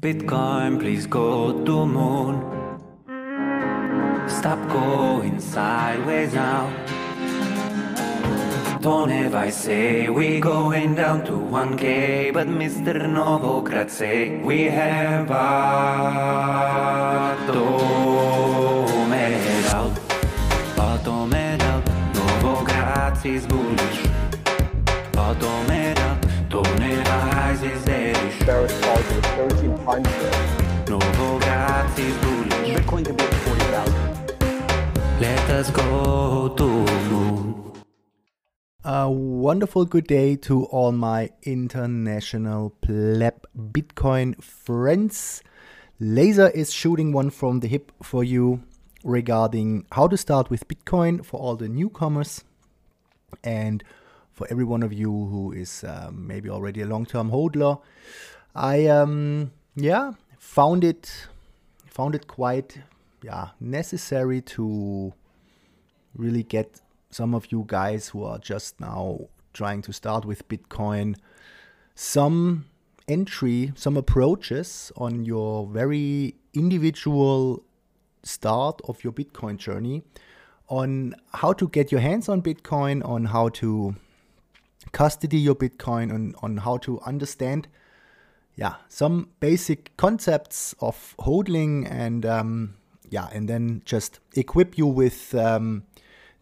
Bitcoin, please go to moon. Stop going sideways now. Don't ever say we going down to 1k, but Mr. Novogratz say we have bottomed out. Bottomed out. Novogratz is bullish. Bottomed out. Don't ever rise is bearish. Bitcoin could be 40,000. Let us go to moon. A wonderful good day to all my international pleb Bitcoin friends. Lazor is shooting one from the hip for you regarding how to start with Bitcoin for all the newcomers and for every one of you who is um, maybe already a long-term hodler. I um yeah found it found it quite yeah necessary to really get some of you guys who are just now trying to start with Bitcoin some entry, some approaches on your very individual start of your Bitcoin journey on how to get your hands on Bitcoin, on how to custody your Bitcoin, on, on how to understand yeah, some basic concepts of hodling and um, yeah, and then just equip you with um,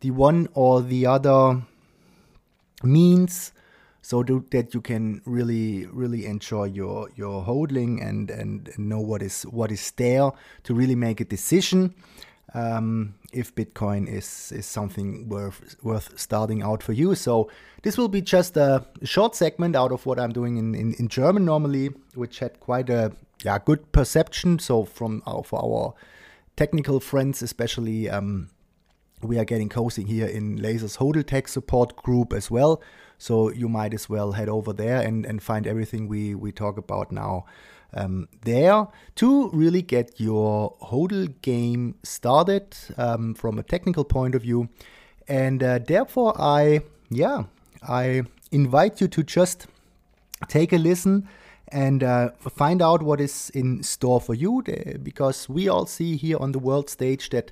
the one or the other means so do, that you can really really enjoy your your holding and and know what is what is there to really make a decision. Um, if Bitcoin is is something worth worth starting out for you. So this will be just a short segment out of what I'm doing in in, in German normally, which had quite a yeah good perception. So from our for our technical friends, especially. Um, we are getting cozy here in Lazor's Hodl Tech support group as well. So you might as well head over there and, and find everything we, we talk about now um, there to really get your Hodl game started um, from a technical point of view. And uh, therefore, I, yeah, I invite you to just take a listen and uh, find out what is in store for you because we all see here on the world stage that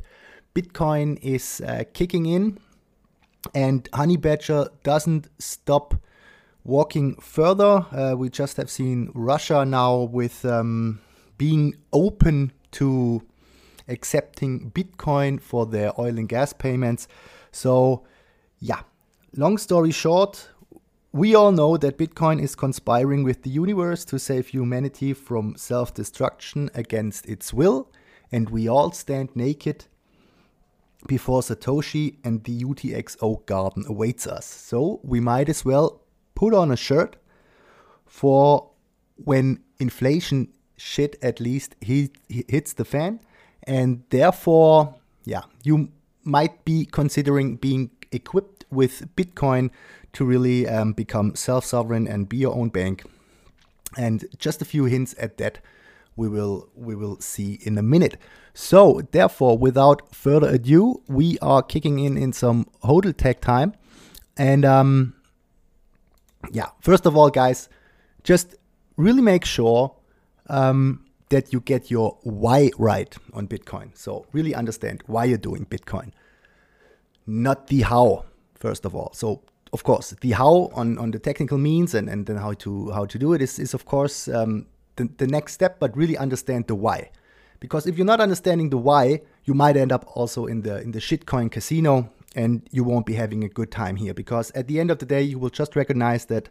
Bitcoin is uh, kicking in, and Honey Badger doesn't stop walking further. Uh, we just have seen Russia now with um, being open to accepting Bitcoin for their oil and gas payments. So, yeah, long story short, we all know that Bitcoin is conspiring with the universe to save humanity from self destruction against its will, and we all stand naked before Satoshi and the UTXO garden awaits us. So we might as well put on a shirt for when inflation shit at least hit, hits the fan. And therefore, yeah, you might be considering being equipped with Bitcoin to really um, become self sovereign and be your own bank. And just a few hints at that we will we will see in a minute. So therefore, without further ado, we are kicking in in some hodl tech time, and um, yeah, first of all, guys, just really make sure um, that you get your why right on Bitcoin. So really understand why you're doing Bitcoin, not the how. First of all, so of course the how on, on the technical means and, and then how to how to do it is, is of course um, the, the next step, but really understand the why. Because if you're not understanding the why, you might end up also in the in the shitcoin casino and you won't be having a good time here. Because at the end of the day, you will just recognize that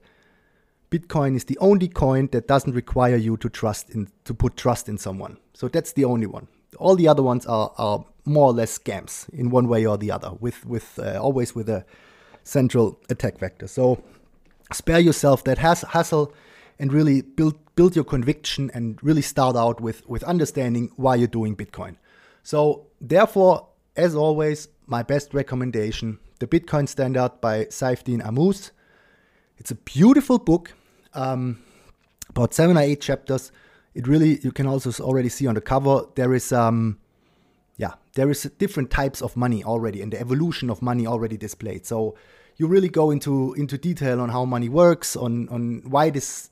Bitcoin is the only coin that doesn't require you to trust in to put trust in someone. So that's the only one. All the other ones are, are more or less scams in one way or the other, with with uh, always with a central attack vector. So spare yourself that has hassle and really build build your conviction and really start out with with understanding why you're doing Bitcoin. So therefore, as always, my best recommendation: the Bitcoin Standard by Saifedean Ammous. It's a beautiful book, um, about seven or eight chapters. It really you can also already see on the cover there is um, yeah there is different types of money already and the evolution of money already displayed. So you really go into into detail on how money works, on on why this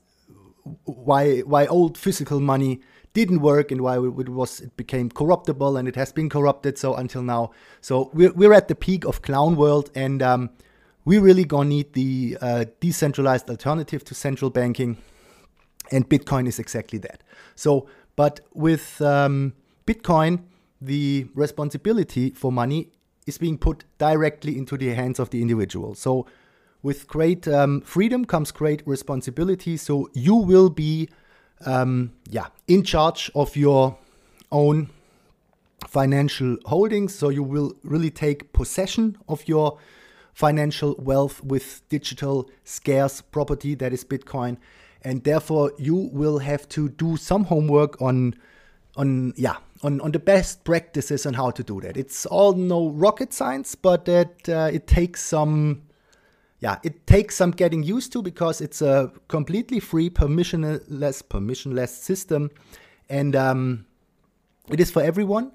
why why old physical money didn't work and why it was it became corruptible and it has been corrupted so until now. So we're we're at the peak of clown world and um, we really gonna need the uh, decentralized alternative to central banking, and Bitcoin is exactly that. So, but with um, Bitcoin, the responsibility for money is being put directly into the hands of the individual. So, with great um, freedom comes great responsibility. So you will be, um, yeah, in charge of your own financial holdings. So you will really take possession of your financial wealth with digital scarce property that is Bitcoin. And therefore, you will have to do some homework on, on yeah, on, on the best practices on how to do that. It's all no rocket science, but that uh, it takes some, yeah, it takes some getting used to because it's a completely free, permissionless, permissionless system, and um, it is for everyone.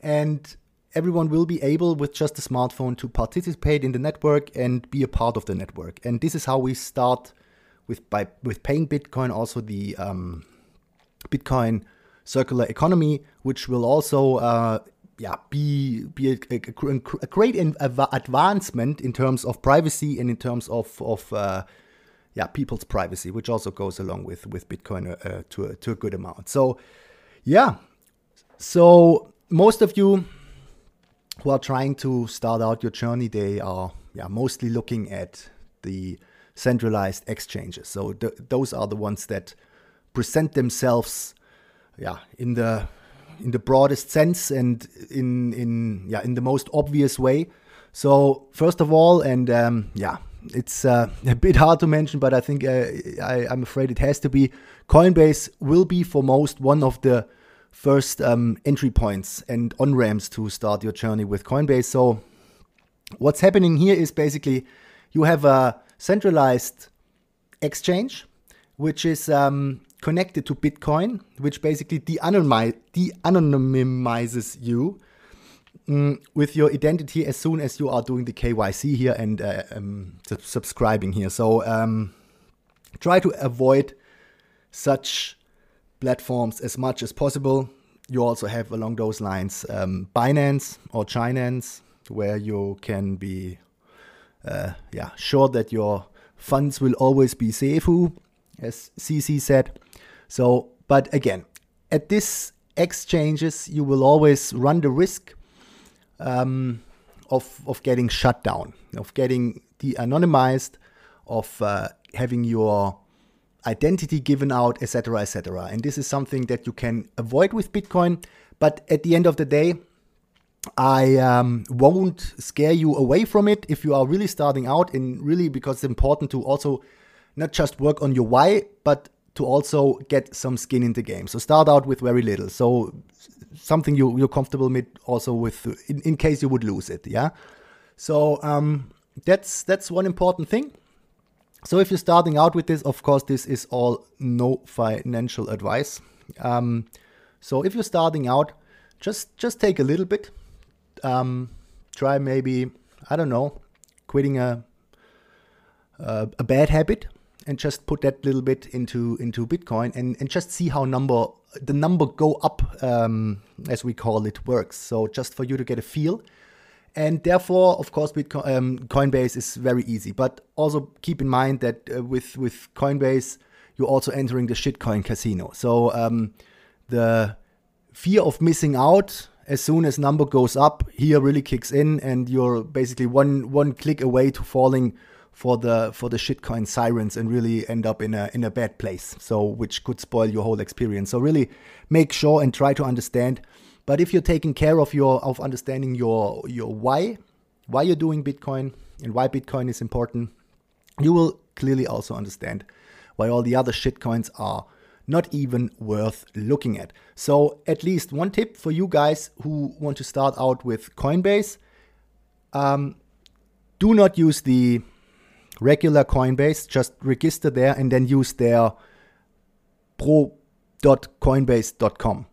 And everyone will be able with just a smartphone to participate in the network and be a part of the network. And this is how we start with by with paying Bitcoin also the um, Bitcoin circular economy, which will also uh, yeah be be a, a, a great advancement in terms of privacy and in terms of of uh, yeah people's privacy, which also goes along with with Bitcoin uh, uh to a, to a good amount. So yeah, so most of you who are trying to start out your journey, they are yeah, mostly looking at the centralized exchanges. So th- those are the ones that present themselves yeah, in the in the broadest sense and in in yeah in the most obvious way. So first of all, and um, yeah, it's uh, a bit hard to mention, but I think uh, I, I'm afraid it has to be. Coinbase will be for most one of the first um, entry points and on ramps to start your journey with Coinbase. So, what's happening here is basically you have a centralized exchange which is um, connected to Bitcoin, which basically de-anonymizes you um, with your identity as soon as you are doing the KYC here and uh, um, subscribing here. So um, try to avoid such platforms as much as possible. You also have along those lines um, Binance or Chinance, where you can be uh, yeah sure that your funds will always be safe, as CZ said. So, but again, at this exchanges, you will always run the risk um, of of getting shut down, of getting de-anonymized, of uh, having your identity given out, etc., etc. And this is something that you can avoid with Bitcoin. But at the end of the day, I um, won't scare you away from it if you are really starting out, and really because it's important to also not just work on your why, but to also get some skin in the game. So start out with very little. So something you, you're comfortable with also with in, in case you would lose it. Yeah. So um, that's that's one important thing. So if you're starting out with this, of course, this is all no financial advice. Um, so if you're starting out, just just take a little bit. Um, try maybe I don't know, quitting a a, a bad habit and just put that little bit into into Bitcoin and, and just see how number the number go up um, as we call it works. So just for you to get a feel and therefore, of course, Bitcoin, um, Coinbase is very easy. But also keep in mind that uh, with with Coinbase, you're also entering the shitcoin casino. So um, the fear of missing out as soon as number goes up here really kicks in, and you're basically one one click away to falling for the for the shitcoin sirens and really end up in a in a bad place. So which could spoil your whole experience. So really make sure and try to understand but if you're taking care of your of understanding your your why, why you're doing Bitcoin and why Bitcoin is important, you will clearly also understand why all the other shitcoins are not even worth looking at. So at least one tip for you guys who want to start out with Coinbase. Um, do not use the regular Coinbase, just register there and then use their pro.coinbase.com.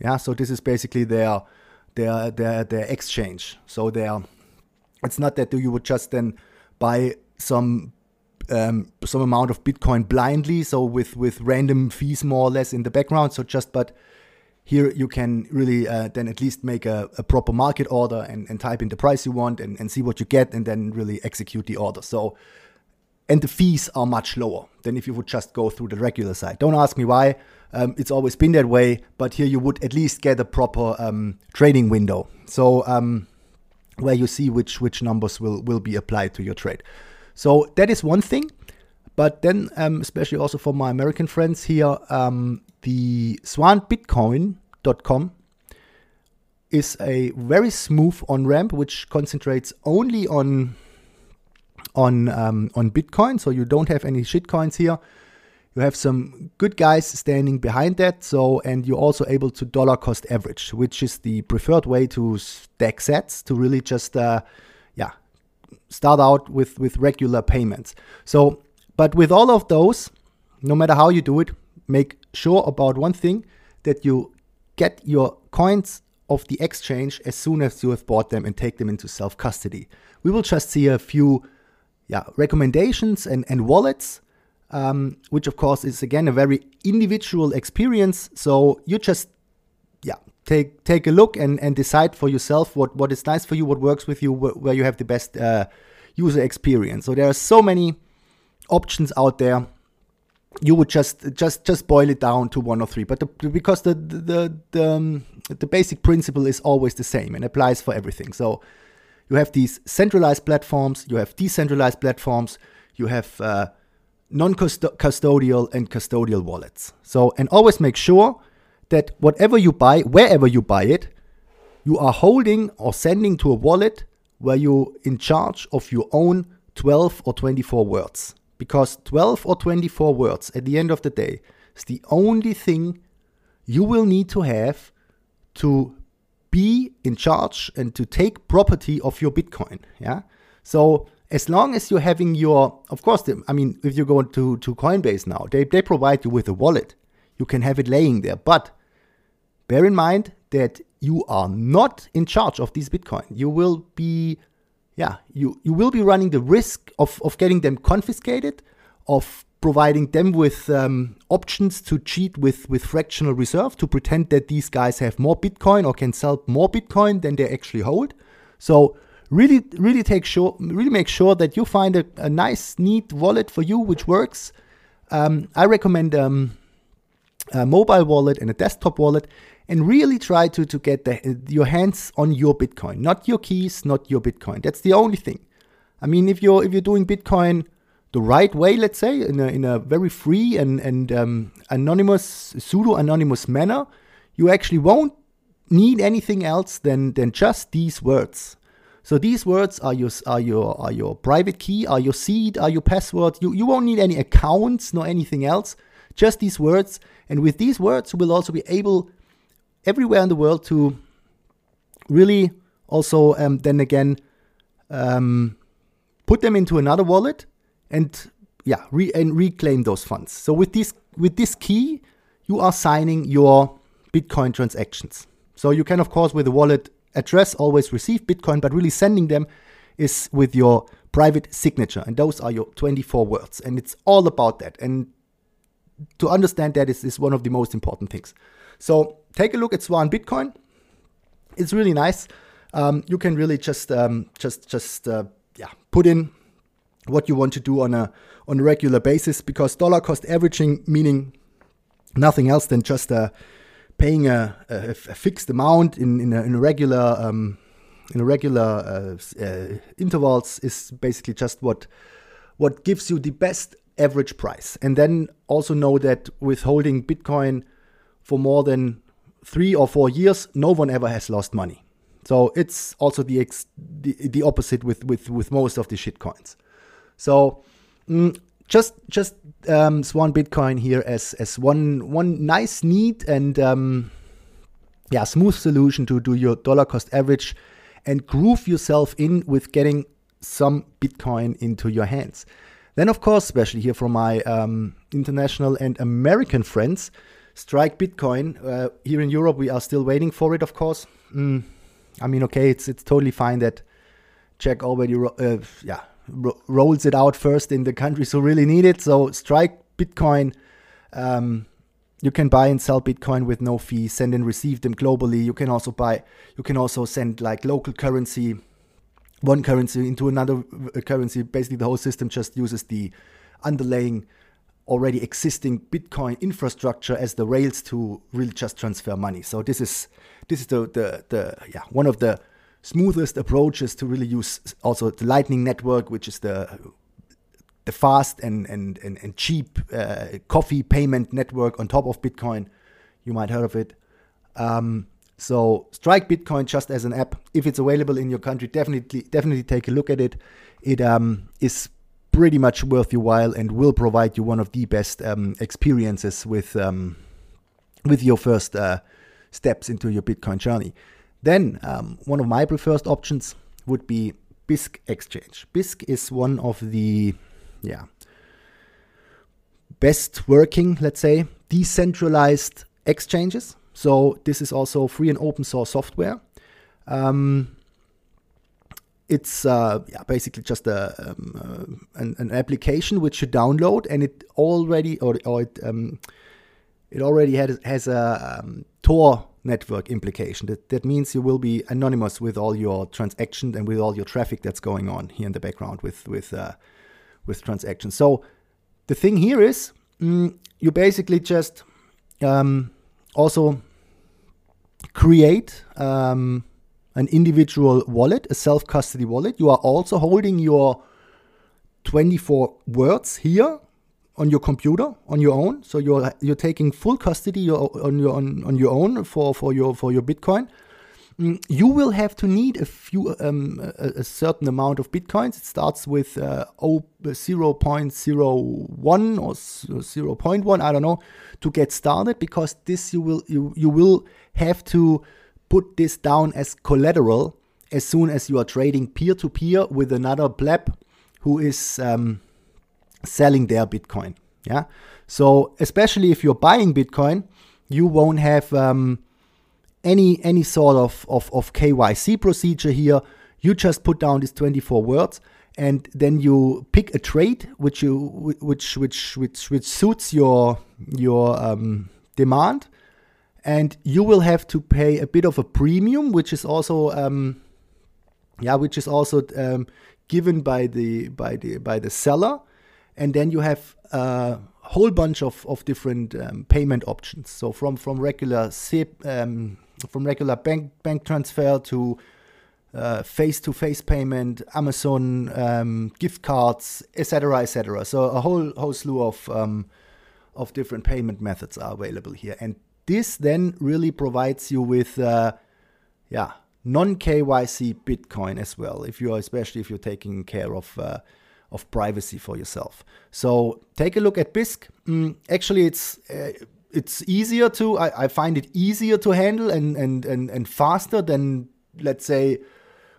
Yeah, so this is basically their their their their exchange. So their it's not that you would just then buy some um, some amount of Bitcoin blindly, so with with random fees more or less in the background. So just but here you can really uh, then at least make a, a proper market order and, and, type in the price you want and, and see what you get and then really execute the order. So and the fees are much lower than if you would just go through the regular site. Don't ask me why. Um, it's always been that way, but here you would at least get a proper um, trading window. So um, where you see which which numbers will will be applied to your trade. So that is one thing. But then, um, especially also for my American friends here, um, the swanbitcoin.com is a very smooth on ramp which concentrates only on on um, on Bitcoin. So you don't have any shitcoins here. You have some good guys standing behind that. So and you're also able to dollar cost average, which is the preferred way to stack sats to really just uh, yeah start out with with regular payments. So but with all of those, no matter how you do it, make sure about one thing that you get your coins of the exchange as soon as you have bought them and take them into self custody. We will just see a few yeah, recommendations and, and wallets, um, which of course is again a very individual experience. So you just yeah take take a look and, and decide for yourself what, what is nice for you, what works with you, wh- where you have the best uh, user experience. So there are so many options out there you would just just just boil it down to one or three but the, because the the the, um, the basic principle is always the same and applies for everything. So you have these centralized platforms you have decentralized platforms you have uh, non-custodial and custodial wallets. So and always make sure that whatever you buy wherever you buy it you are holding or sending to a wallet where you're in charge of your own 12 or 24 words because 12 or 24 words at the end of the day is the only thing you will need to have to be in charge and to take property of your Bitcoin. Yeah. So as long as you're having your, of course, the, I mean, if you go to, to Coinbase now, they, they provide you with a wallet. You can have it laying there. But bear in mind that you are not in charge of these Bitcoin. You will be yeah, you, you will be running the risk of, of getting them confiscated, of providing them with um, options to cheat with, with fractional reserve to pretend that these guys have more Bitcoin or can sell more Bitcoin than they actually hold. So really, really take sure, really make sure that you find a, a nice, neat wallet for you which works. Um, I recommend um, a mobile wallet and a desktop wallet and really try to, to get the, your hands on your Bitcoin, not your keys, not your Bitcoin. That's the only thing. I mean, if you're if you're doing Bitcoin the right way, let's say, in a, in a very free and and um, anonymous, pseudo anonymous manner, you actually won't need anything else than than just these words. So these words are your are your are your private key, are your seed, are your password. You you won't need any accounts nor anything else. Just these words, and with these words, we'll also be able everywhere in the world to really also um, then again um, put them into another wallet and yeah re- and reclaim those funds. So with this with this key, you are signing your Bitcoin transactions. So you can of course with the wallet address always receive Bitcoin, but really sending them is with your private signature, and those are your 24 words, and it's all about that. And to understand that is, is one of the most important things. So take a look at Swan Bitcoin. It's really nice. Um, you can really just um, just just uh, yeah put in what you want to do on a on a regular basis because dollar cost averaging meaning nothing else than just uh, paying a, a, a, fixed amount in in a, in a regular um, in a regular uh, uh, intervals is basically just what what gives you the best average price and then also know that with holding bitcoin for more than three or four years, no one ever has lost money. So it's also the ex- the, the, opposite with, with, with most of the shit coins. So mm, just just um, Swan Bitcoin here as as one one nice, neat and um, yeah smooth solution to do your dollar cost average and groove yourself in with getting some Bitcoin into your hands. Then, of course, especially here from my um, international and American friends, Strike Bitcoin. Uh, here in Europe, we are still waiting for it, of course. Mm, I mean, okay, it's it's totally fine that Jack already, uh, yeah, ro- rolls it out first in the countries who really need it. So Strike Bitcoin. Um, you can buy and sell Bitcoin with no fee, send and receive them globally. You can also buy, you can also send like local currency, one currency into another uh, currency. Basically, the whole system just uses the underlying already existing Bitcoin infrastructure as the rails to really just transfer money. So this is this is the the, the yeah one of the smoothest approaches to really use also the Lightning Network, which is the the fast and and and, and cheap uh, coffee payment network on top of Bitcoin. You might have heard of it. Um, so Strike Bitcoin just as an app, if it's available in your country, definitely definitely take a look at it. It um, is pretty much worth your while and will provide you one of the best um, experiences with um, with your first uh, steps into your Bitcoin journey. Then um, one of my preferred options would be Bisq Exchange. Bisq is one of the yeah best working, let's say, decentralized exchanges. So this is also free and open source software. Um, it's uh, yeah, basically just a, um, uh, an, an, application which you download, and it already or, or it um, it already has, has a um, Tor network implication. That that means you will be anonymous with all your transactions and with all your traffic that's going on here in the background with with uh, with transactions. So the thing here is mm, you basically just um, also create um, an individual wallet, a self custody wallet. You are also holding your 24 words here on your computer on your own. So you're you're taking full custody on your on, on your own for, for your for your Bitcoin. Mm, you will have to need a few um, a, a, certain amount of bitcoins. It starts with uh, 0.01 or 0.1, I don't know, to get started because this you will you you will have to put this down as collateral as soon as you are trading peer to peer with another pleb who is um, selling their Bitcoin. Yeah. So especially if you're buying Bitcoin, you won't have um, any any sort of, of, of KYC procedure here. You just put down these 24 words and then you pick a trade which you which which which which suits your your um, demand and you will have to pay a bit of a premium, which is also um, yeah, which is also um, given by the by the by the seller, and then you have a whole bunch of, of different um, payment options. So from from regular SIP, um, from regular bank bank transfer to face to face payment, Amazon um, gift cards, etc., etc. So a whole whole slew of um, of different payment methods are available here, and this then really provides you with, uh, yeah, non KYC Bitcoin as well. If you are, especially if you're taking care of uh, of privacy for yourself. So take a look at Bisq. Mm, actually, it's uh, it's easier to. I, I, find it easier to handle and and and and faster than let's say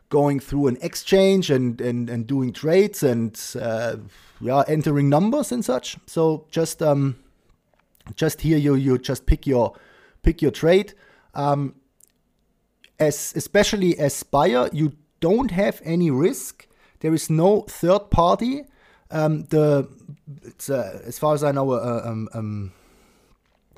going through an exchange and and and doing trades and uh, yeah entering numbers and such. So just um just here you you just pick your pick your trade. Um, as especially as buyer, you don't have any risk. There is no third party. Um, the uh, as far as I know, uh, um, um,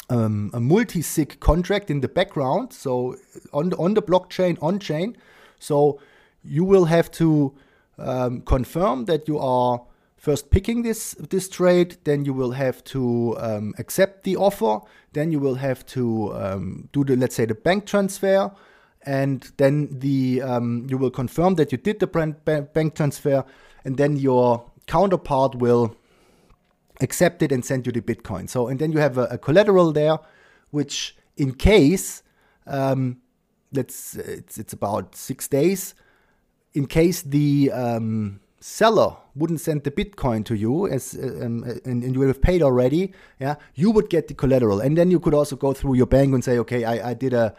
um, a multi-sig contract in the background. So on the, on the blockchain, on chain. So you will have to um, confirm that you are first picking this this trade, then you will have to um, accept the offer, then you will have to um, do the let's say the bank transfer, and then the um, you will confirm that you did the bank transfer, and then your counterpart will accept it and send you the Bitcoin. So and then you have a, a collateral there, which in case um, let's it's it's about six days. In case the um, seller wouldn't send the Bitcoin to you as uh, um, and, and, you would have paid already, yeah, you would get the collateral, and then you could also go through your bank and say, okay, I, I did a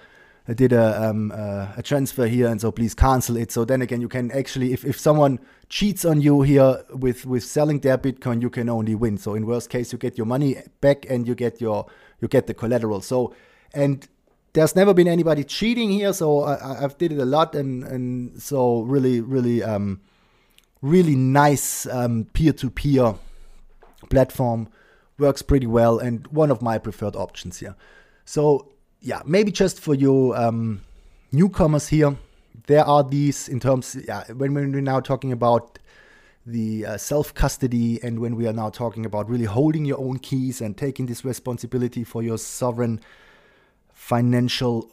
did a um, uh, a transfer here, and so please cancel it. So then again, you can actually, if, if someone cheats on you here with with selling their Bitcoin, you can only win. So in worst case, you get your money back and you get your you get the collateral. So and there's never been anybody cheating here, so I, I've did it a lot, and and so really really um really nice um, peer-to-peer platform works pretty well and one of my preferred options here so yeah maybe just for you um, newcomers here there are these in terms yeah when we're now talking about the uh, self custody and when we are now talking about really holding your own keys and taking this responsibility for your sovereign financial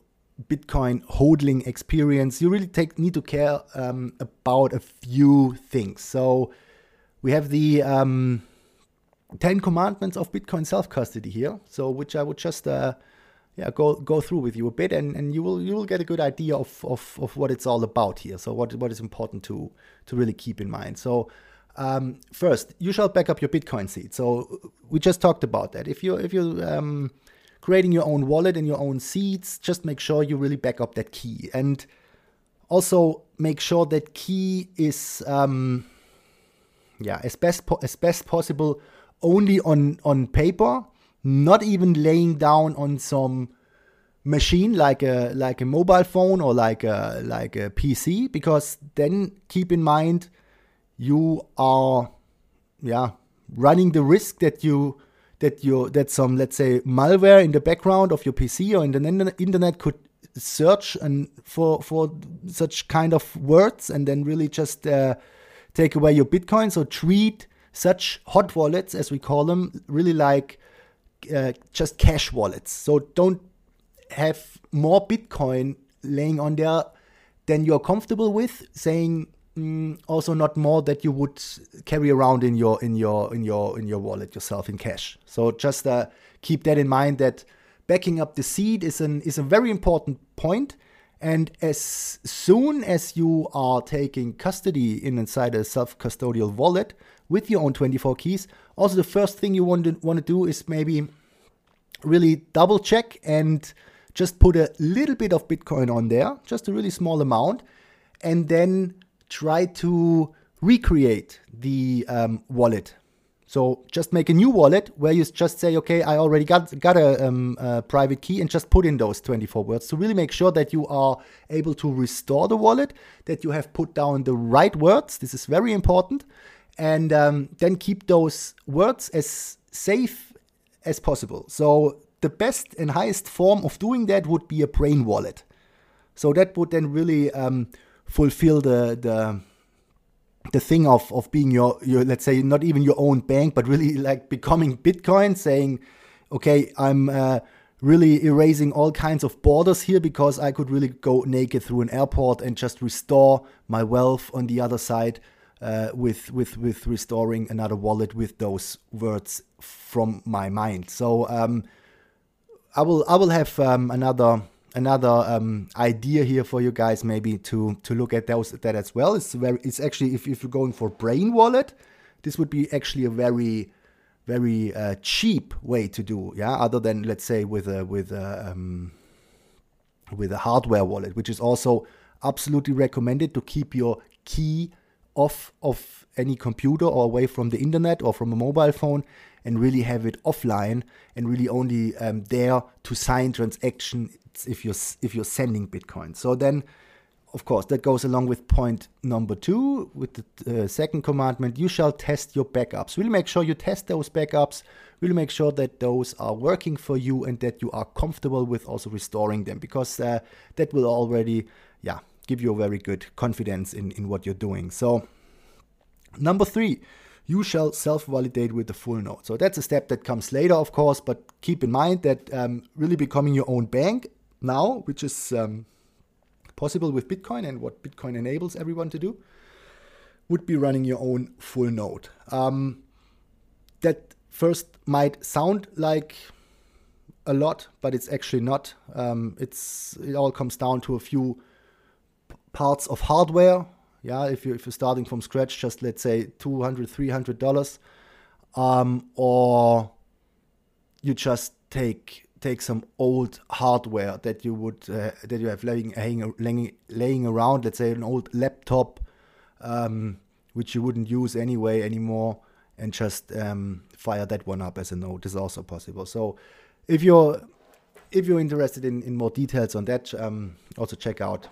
Bitcoin hodling experience, you really take need to care um, about a few things. So we have the um, Ten Commandments of Bitcoin self custody here. So which I would just uh, yeah go go through with you a bit, and, and you will you will get a good idea of, of of what it's all about here. So what what is important to to really keep in mind. So um, first, you shall back up your Bitcoin seed. So we just talked about that. If you if you um, creating your own wallet and your own seeds, just make sure you really back up that key. And also make sure that key is, um, yeah, as best, po- as best possible only on, on paper, not even laying down on some machine like a like a mobile phone or like a like a PC because then keep in mind you are yeah running the risk that you that you that some let's say malware in the background of your PC or in the internet could search and for for such kind of words and then really just uh, take away your Bitcoin. So treat such hot wallets, as we call them, really like uh, just cash wallets. So don't have more Bitcoin laying on there than you're comfortable with, saying Mm, also not more that you would carry around in your in your in your in your wallet yourself in cash. So just uh, keep that in mind that backing up the seed is an is a very important point. And as soon as you are taking custody in inside a self-custodial wallet with your own 24 keys, also the first thing you want to want to do is maybe really double check and just put a little bit of Bitcoin on there, just a really small amount, and then try to recreate the um, wallet. So just make a new wallet where you just say, okay, I already got got a, um, a, private key, and just put in those 24 words to really make sure that you are able to restore the wallet, that you have put down the right words. This is very important, and um, then keep those words as safe as possible. So the best and highest form of doing that would be a brain wallet. So that would then really um, fulfill the the the thing of of being your your let's say not even your own bank but really like becoming bitcoin saying okay i'm uh, really erasing all kinds of borders here because i could really go naked through an airport and just restore my wealth on the other side uh, with with with restoring another wallet with those words from my mind. So um, i will i will have um, another another um, idea here for you guys maybe to to look at those that as well. It's very it's actually if, if you're going for brain wallet this would be actually a very very uh, cheap way to do yeah other than let's say with a with a um, with a hardware wallet which is also absolutely recommended to keep your key off of any computer or away from the internet or from a mobile phone and really have it offline and really only um, there to sign transaction if you're if you're sending Bitcoin. So then, of course, that goes along with point number two with the uh, second commandment. You shall test your backups. Really make sure you test those backups. Really make sure that those are working for you and that you are comfortable with also restoring them because uh, that will already, yeah, give you a very good confidence in in what you're doing. So number three you shall self-validate with the full node. So that's a step that comes later, of course, but keep in mind that um, really becoming your own bank now, which is um, possible with Bitcoin and what Bitcoin enables everyone to do, would be running your own full node. Um, that first might sound like a lot, but it's actually not. Um, it's it all comes down to a few parts of hardware. Yeah, if you if you're starting from scratch, just let's say 200 300 dollars, um, or you just take take some old hardware that you would uh, that you have laying, laying, laying around, let's say an old laptop, um, which you wouldn't use anyway anymore, and just um, fire that one up as a node is also possible. So if you're if you're interested in, in more details on that, um, also check out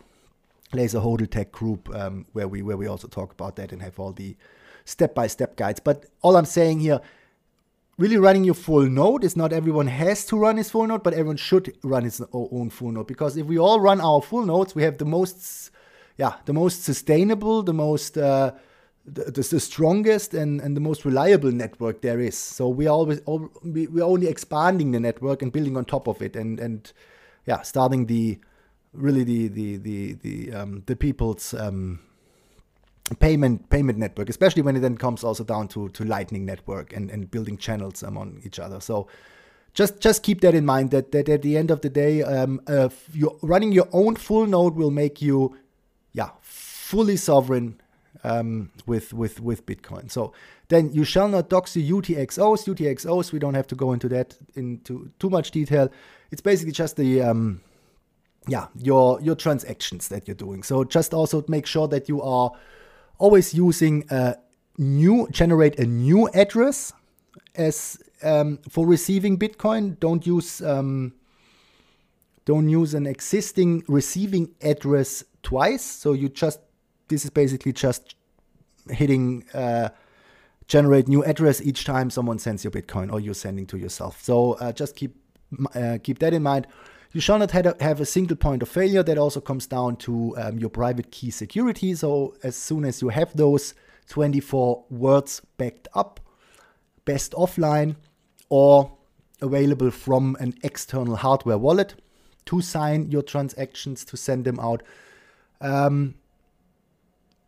Lazor Hodl Tech group um, where we where we also talk about that and have all the step by step guides. But all I'm saying here, really running your full node is not everyone has to run his full node, but everyone should run his own full node because if we all run our full nodes, we have the most, yeah, the most sustainable, the most uh, the, the, strongest and, and the most reliable network there is. So we are always we, we're only expanding the network and building on top of it and and yeah, starting the really the the the the um, the people's um, payment payment network, especially when it then comes also down to to Lightning network and and building channels among each other. So just just keep that in mind that that at the end of the day, um, uh, you're running your own full node will make you yeah fully sovereign um, with with with Bitcoin. So then you shall not dox the UTXOs. UTXOs we don't have to go into that into too much detail. It's basically just the um, yeah your your transactions that you're doing. So just also make sure that you are always using a new generate a new address as um, for receiving Bitcoin. Don't use um, don't use an existing receiving address twice. So you just this is basically just hitting uh, generate new address each time someone sends you Bitcoin or you're sending to yourself. So uh, just keep uh, keep that in mind. You shall not have a single point of failure. That also comes down to um, your private key security. So as soon as you have those 24 words backed up, best offline or available from an external hardware wallet to sign your transactions to send them out. Um,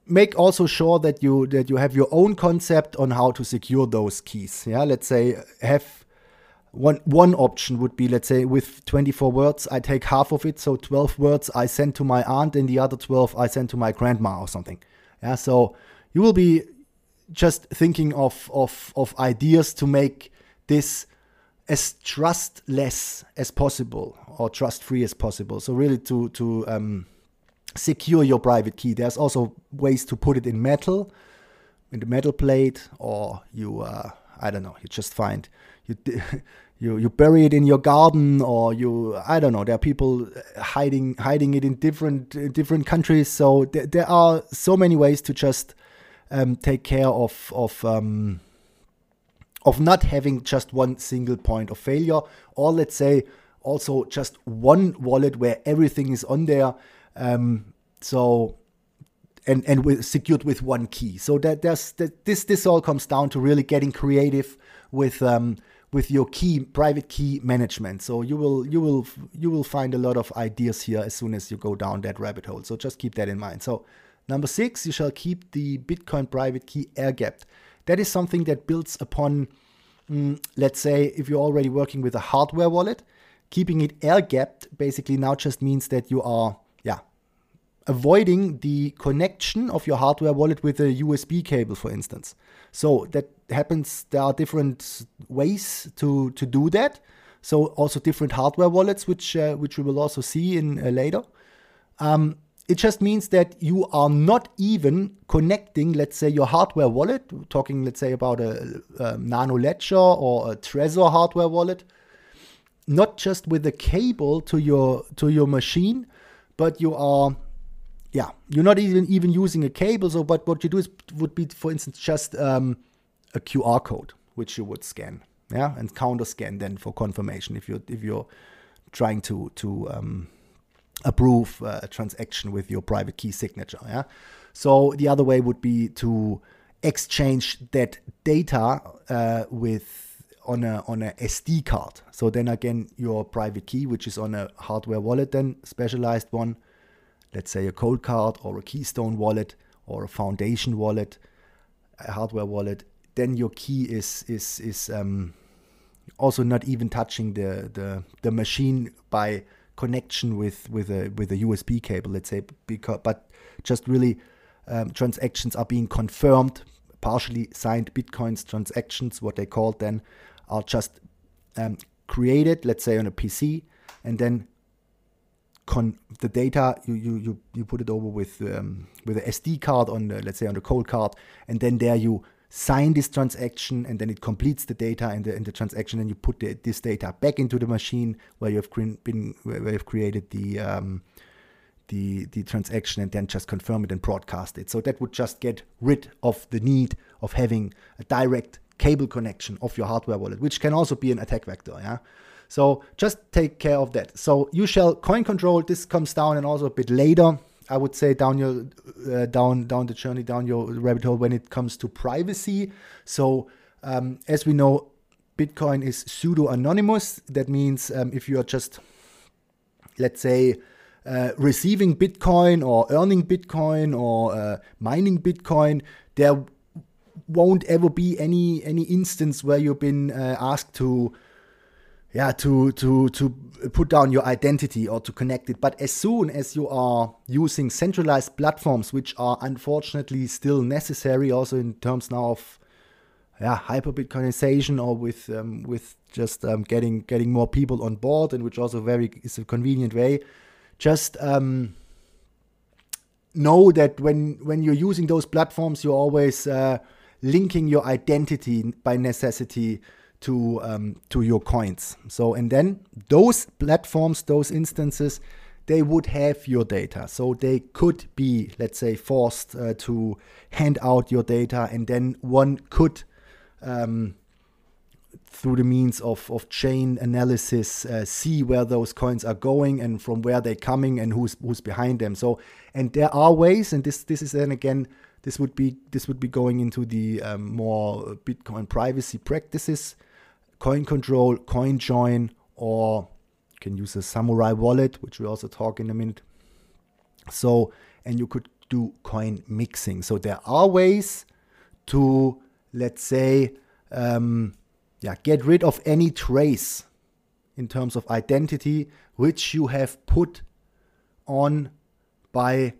make also sure that you that you have your own concept on how to secure those keys. Yeah, let's say have one one option would be let's say with 24 words I take half of it, so 12 words I send to my aunt and the other 12 I send to my grandma or something. Yeah, so you will be just thinking of of of ideas to make this as trustless as possible or trust free as possible. So really to to um, secure your private key. There's also ways to put it in metal, in the metal plate, or you, uh, I don't know, you just find you. You, you bury it in your garden or you I don't know there are people hiding hiding it in different uh, different countries so th- there are so many ways to just um, take care of of um, of not having just one single point of failure or let's say also just one wallet where everything is on there um, so and and with, secured with one key. So that there's that this this all comes down to really getting creative with um, with your key private key management. So you will you will you will find a lot of ideas here as soon as you go down that rabbit hole. So just keep that in mind. So number six, you shall keep the Bitcoin private key air gapped. That is something that builds upon, mm, let's say, if you're already working with a hardware wallet, keeping it air gapped basically now just means that you are yeah, avoiding the connection of your hardware wallet with a USB cable, for instance. So that happens. There are different ways to to do that. So also different hardware wallets, which uh, which we will also see in uh, later. Um, it just means that you are not even connecting, let's say, your hardware wallet. talking, let's say, about a, a Nano Ledger or a Trezor hardware wallet. Not just with a cable to your to your machine, but you are yeah, you're not even even using a cable. So, but what you do is would be, for instance, just um, a QR code which you would scan, yeah, and counter scan then for confirmation if you're if you're trying to to um, approve a transaction with your private key signature, yeah. So the other way would be to exchange that data uh, with on a on a SD card. So then again, your private key, which is on a hardware wallet, then specialized one let's say a Coldcard or a Keystone wallet or a Foundation wallet, a hardware wallet, then your key is is is um, also not even touching the, the the machine by connection with with a with a USB cable, let's say, because but just really um, transactions are being confirmed, partially signed Bitcoins transactions, what they call then, are just um, created, let's say on a PC, and then con the data you you you, you put it over with um, with a SD card on the, let's say on the Coldcard, and then there you sign this transaction, and then it completes the data in the the transaction, and you put the, this data back into the machine where you have been where you've created the um, the the transaction and then just confirm it and broadcast it. So that would just get rid of the need of having a direct cable connection of your hardware wallet, which can also be an attack vector. Yeah. So just take care of that. So you shall coin control. This comes down and also a bit later. I would say down your uh, down down the journey down your rabbit hole when it comes to privacy. So um, as we know, Bitcoin is pseudo anonymous. That means um, if you are just let's say uh, receiving Bitcoin or earning Bitcoin or uh, mining Bitcoin, there won't ever be any any instance where you've been uh, asked to yeah to to to put down your identity or to connect it. But as soon as you are using centralized platforms which are unfortunately still necessary also in terms now of yeah hyper bitcoinization or with um, with just um, getting getting more people on board and which also very is a convenient way just um, know that when when you're using those platforms you're always uh, linking your identity by necessity to um, to your coins. So and then those platforms, those instances, they would have your data. So they could be, let's say, forced uh, to hand out your data, and then one could. Um, through the means of, of chain analysis, uh, see where those coins are going and from where they're coming and who's who's behind them. So, and there are ways, and this this is then again this would be this would be going into the um, more Bitcoin privacy practices coin control, coin join, or you can use a Samourai Wallet, which we also talk in a minute. So, and you could do coin mixing. So there are ways to, let's say, um, yeah, get rid of any trace in terms of identity which you have put on by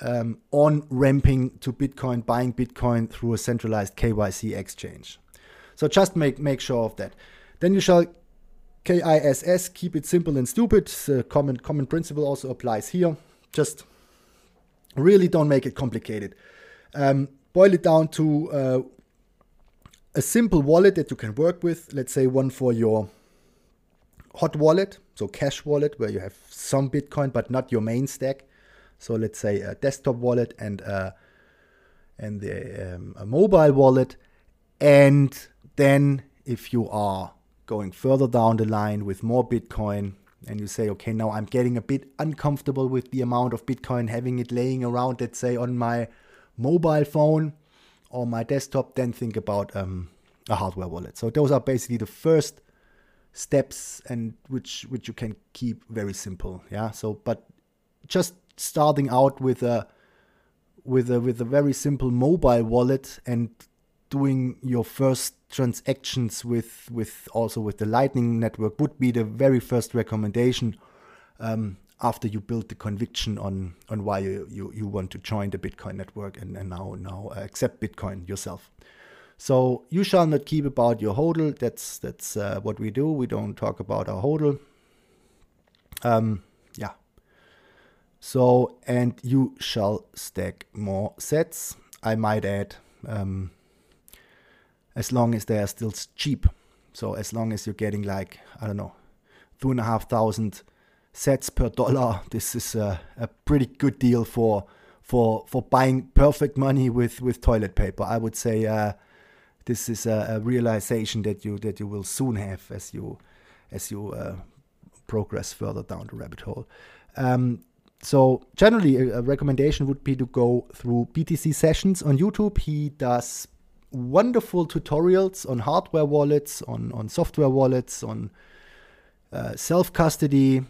um, on ramping to Bitcoin, buying Bitcoin through a centralized KYC exchange. So just make, make sure of that. Then you shall KISS, keep it simple and stupid. The common, common principle also applies here. Just really don't make it complicated. Um, boil it down to uh, a simple wallet that you can work with. Let's say one for your hot wallet, so cash wallet, where you have some Bitcoin but not your main stack. So let's say a desktop wallet and a, and the, um, a mobile wallet, and then, if you are going further down the line with more Bitcoin and you say, okay, now I'm getting a bit uncomfortable with the amount of Bitcoin, having it laying around, let's say, on my mobile phone or my desktop, then think about um, a hardware wallet. So those are basically the first steps and which which you can keep very simple. Yeah. So but just starting out with a with a with a very simple mobile wallet and doing your first transactions with with also with the Lightning Network would be the very first recommendation um, after you build the conviction on on why you, you, you want to join the Bitcoin network and, and now now accept Bitcoin yourself. So you shall not keep about your hodl. That's that's uh, what we do. We don't talk about our hodl. Um, yeah. So and you shall stack more sats. I might add. Um, as long as they are still cheap. So as long as you're getting like I don't know, two and a half thousand sats per dollar, this is a, a pretty good deal for for for buying perfect money with with toilet paper. I would say uh, this is a, a, realization that you that you will soon have as you as you uh, progress further down the rabbit hole. Um, so generally, a, a, recommendation would be to go through BTC sessions on YouTube. He does wonderful tutorials on hardware wallets, on, on software wallets, on uh, self custody.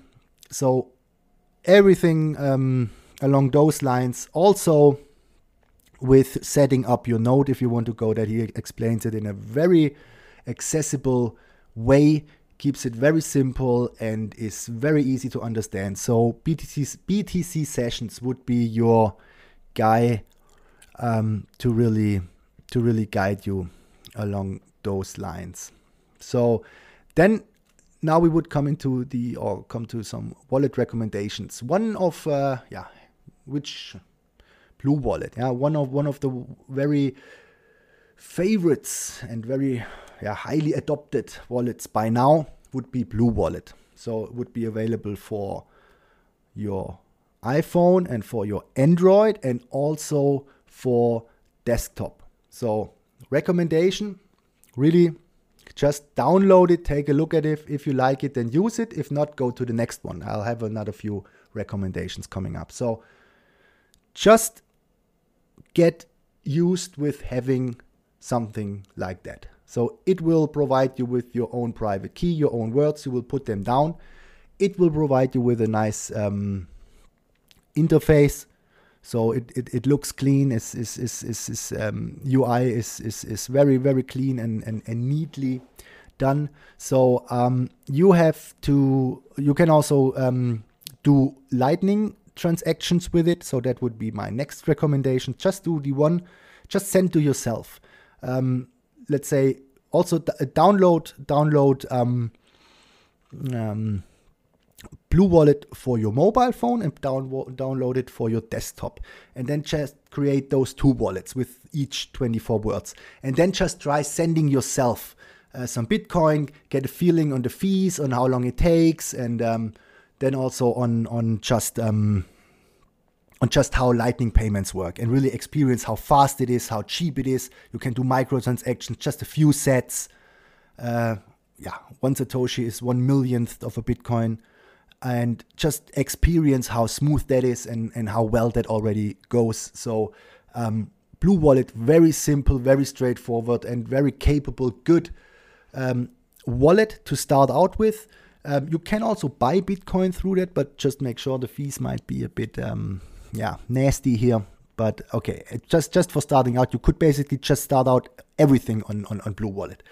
So, everything um, along those lines. Also, with setting up your node if you want to go that he explains it in a very accessible way keeps it very simple and is very easy to understand so btc btc sessions would be your guy um, to really to really guide you along those lines. So then now we would come into the or come to some wallet recommendations. One of uh, yeah, which Blue Wallet, yeah, one of one of the very favorites and very yeah, highly adopted wallets by now would be Blue Wallet. So it would be available for your iPhone and for your Android and also for desktop. So, recommendation really just download it, take a look at it. If you like it, then use it. If not, go to the next one. I'll have another few recommendations coming up. So, just get used with having something like that. So it will provide you with your own private key, your own words. You will put them down. It will provide you with a nice um, interface. So it, it, it looks clean. Is is is is, is um, UI is, is is very very clean and, and, and neatly done. So um, you have to. You can also um, do Lightning transactions with it. So that would be my next recommendation. Just do the one. Just send to yourself. Um, let's say also download download um, um, Blue Wallet for your mobile phone and down, download it for your desktop. And then just create those two wallets with each 24 words. And then just try sending yourself uh, some Bitcoin, get a feeling on the fees, on how long it takes, and um, then also on on just um, on just how Lightning payments work, and really experience how fast it is, how cheap it is. You can do microtransactions, just a few sats. Uh, yeah, one Satoshi is one millionth of a Bitcoin and just experience how smooth that is and, and how well that already goes. So, um, Blue Wallet, very simple, very straightforward, and very capable, good um, wallet to start out with. Um, you can also buy Bitcoin through that, but just make sure the fees might be a bit, um, yeah, nasty here. But okay, just just for starting out, you could basically just start out everything on, on, on Blue Wallet.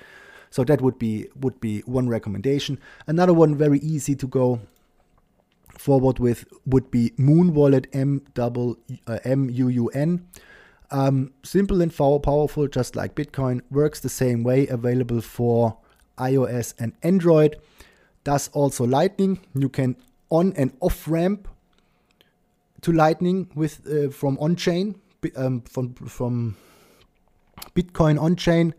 So that would be would be one recommendation. Another one very easy to go forward with would be Muun Wallet M double uh, M U U N. Um, simple and powerful, just like Bitcoin, works the same way. Available for iOS and Android. Does also Lightning. You can on and off ramp to Lightning with uh, from on chain um, from from Bitcoin on chain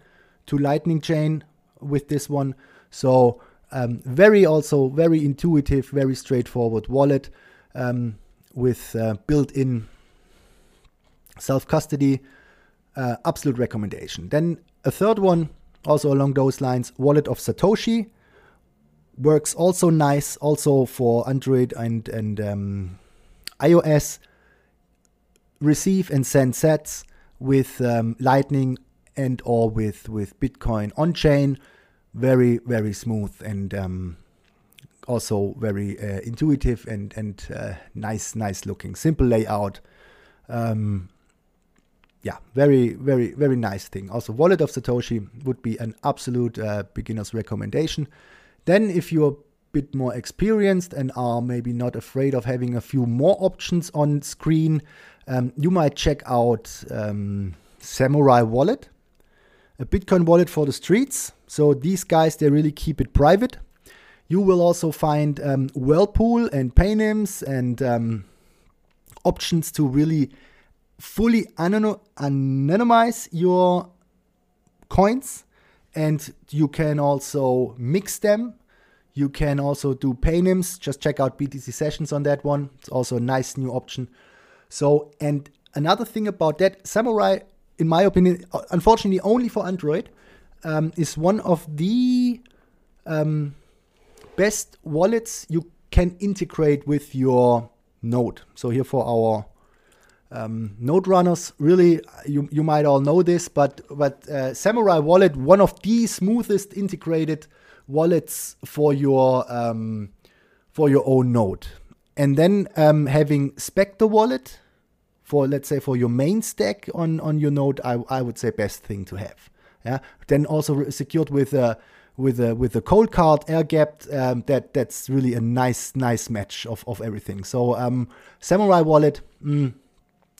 to Lightning chain with this one. So um, very also very intuitive, very straightforward wallet um, with uh, built-in self-custody. Uh, absolute recommendation. Then a third one, also along those lines, Wallet of Satoshi works also nice, also for Android and and um, iOS. Receive and send sats with um, Lightning and or with with Bitcoin on chain very very smooth and um, also very uh, intuitive and and uh, nice nice looking. Simple layout. Um, yeah very very very nice thing. Also wallet of satoshi would be an absolute uh, beginner's recommendation. Then if you're a bit more experienced and are maybe not afraid of having a few more options on screen um, you might check out um, Samourai Wallet a bitcoin wallet for the streets so these guys, they really keep it private. You will also find um, Whirlpool and PayNyms and um, options to really fully anonymize your coins. And you can also mix them. You can also do PayNyms. Just check out BTC sessions on that one. It's also a nice new option. So, and another thing about that, Samourai, in my opinion, unfortunately only for Android um, is one of the um, best wallets you can integrate with your node. So here for our um, node runners, really, you, you might all know this, but but uh, Samourai Wallet, one of the smoothest integrated wallets for your um, for your own node. And then um, having Specter Wallet for let's say for your main stack on on your node, I, I would say best thing to have. Yeah. Then also secured with a with a with a Coldcard air gapped. Um, that that's really a nice nice match of of everything. So um, Samourai Wallet, mm,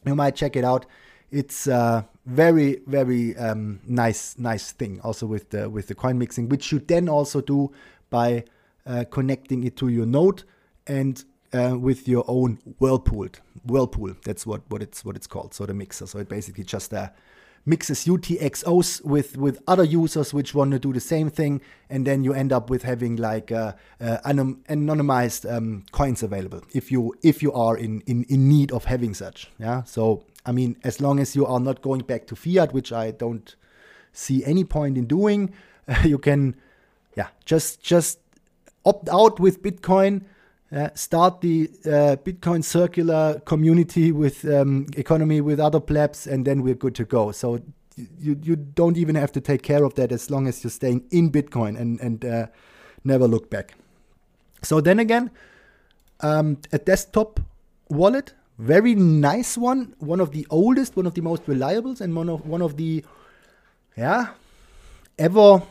you might check it out. It's a very very um, nice nice thing. Also with the with the coin mixing, which you then also do by uh, connecting it to your node and uh, with your own whirlpool. Whirlpool. That's what what it's what it's called. So the mixer. So it basically just a mixes UTXOs with with other users which want to do the same thing, and then you end up with having like uh, uh, anonymized um, coins available if you if you are in, in in need of having such. Yeah. So I mean, as long as you are not going back to fiat, which I don't see any point in doing, you can, yeah, just just opt out with Bitcoin. Uh, start the uh, Bitcoin circular community with um, economy with other plebs, and then we're good to go. So you you don't even have to take care of that as long as you're staying in Bitcoin and and uh, never look back. So then again, um, a desktop wallet, very nice one, one of the oldest, one of the most reliables, and one of one of the yeah ever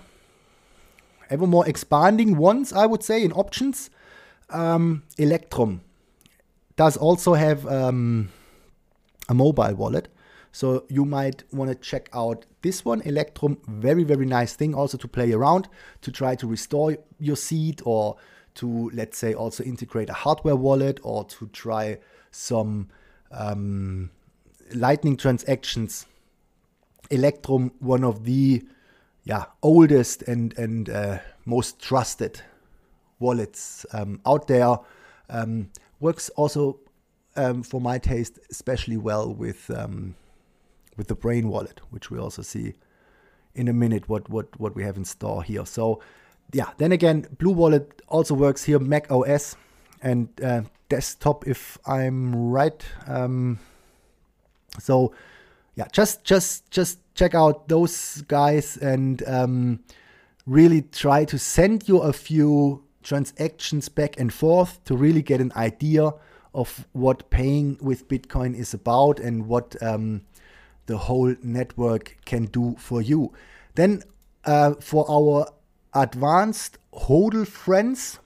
ever more expanding ones, I would say, in options um, Electrum does also have um, a mobile wallet. So you might want to check out this one, Electrum. Very, very nice thing also to play around, to try to restore your seed or to, let's say, also integrate a hardware wallet or to try some um, Lightning transactions. Electrum, one of the yeah, oldest and, and uh, most trusted wallets um, out there. Um, works also um, for my taste especially well with um, with the Brain wallet, which we also see in a minute what what what we have in store here. So yeah, then again, Blue Wallet also works here, Mac OS and uh, desktop, if I'm right. Um, so yeah, just just just check out those guys and um, really try to send you a few transactions back and forth to really get an idea of what paying with Bitcoin is about and what um, the whole network can do for you. Then uh, for our advanced HODL friends,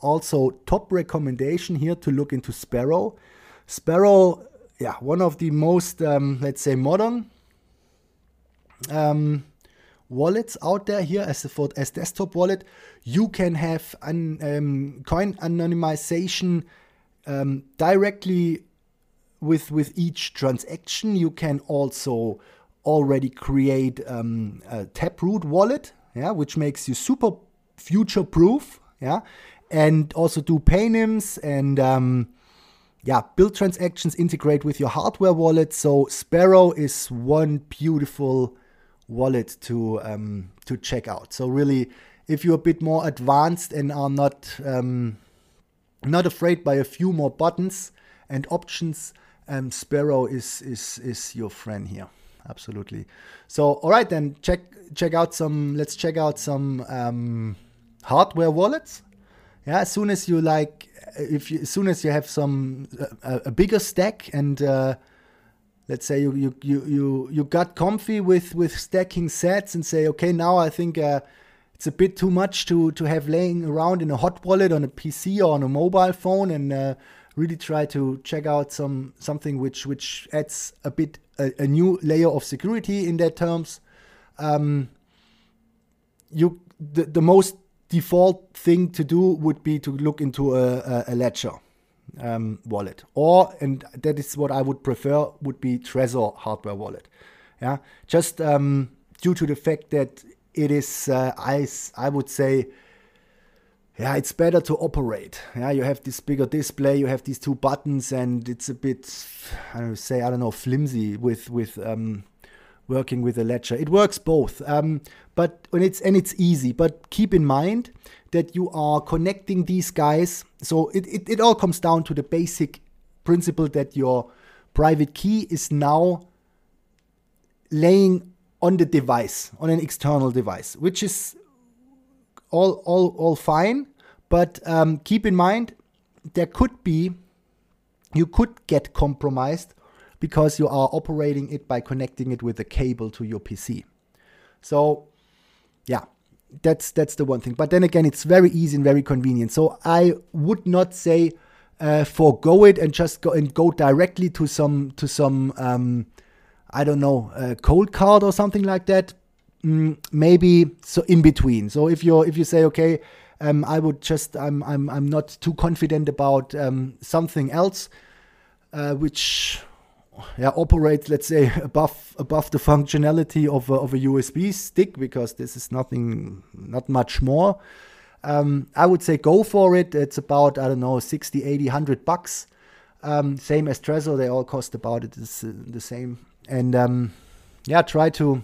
also top recommendation here to look into Sparrow. Sparrow, yeah, one of the most, um, let's say, modern um, wallets out there here as for as desktop wallet. You can have an um, coin anonymization um, directly with with each transaction. You can also already create um, a Taproot wallet, yeah, which makes you super future proof, yeah, and also do paynyms and um, yeah, build transactions, integrate with your hardware wallet. So Sparrow is one beautiful wallet to um, to check out. So really, if you're a bit more advanced and are not um, not afraid by a few more buttons and options, um, Sparrow is is is your friend here. Absolutely. So all right then, check check out some. Let's check out some um, hardware wallets. Yeah, as soon as you like, if you, as soon as you have some a, a bigger stack and uh, let's say you you you you, you got comfy with with stacking sats and say okay now i think uh, it's a bit too much to to have laying around in a hot wallet on a pc or on a mobile phone and uh, really try to check out some something which which adds a bit a, a new layer of security in that terms. Um, you the, the most default thing to do would be to look into a, a, a ledger um, wallet, or and that is what I would prefer would be Trezor hardware wallet. Yeah, just um, due to the fact that it is, uh, I I would say, yeah, it's better to operate. Yeah, you have this bigger display, you have these two buttons, and it's a bit, I would say, I don't know, flimsy with with um, working with a ledger. It works both, um, but when it's and it's easy. But keep in mind that you are connecting these guys. So it, it, it all comes down to the basic principle that your private key is now laying on the device, on an external device, which is all all all fine. But um, keep in mind there could be you could get compromised because you are operating it by connecting it with a cable to your PC. So yeah, that's that's the one thing. But then again, it's very easy and very convenient. So I would not say uh, forego it and just go and go directly to some to some um, I don't know uh, Coldcard or something like that. Mm, maybe so in between. So if you're if you say okay, um, I would just I'm I'm I'm not too confident about um, something else, uh, which yeah, operate, let's say, above above the functionality of a, of a USB stick because this is nothing, not much more. Um, I would say go for it. It's about I don't know 60, 80, 100 bucks. Um, same as Trezor, they all cost about it is uh, the same. And um, yeah, try to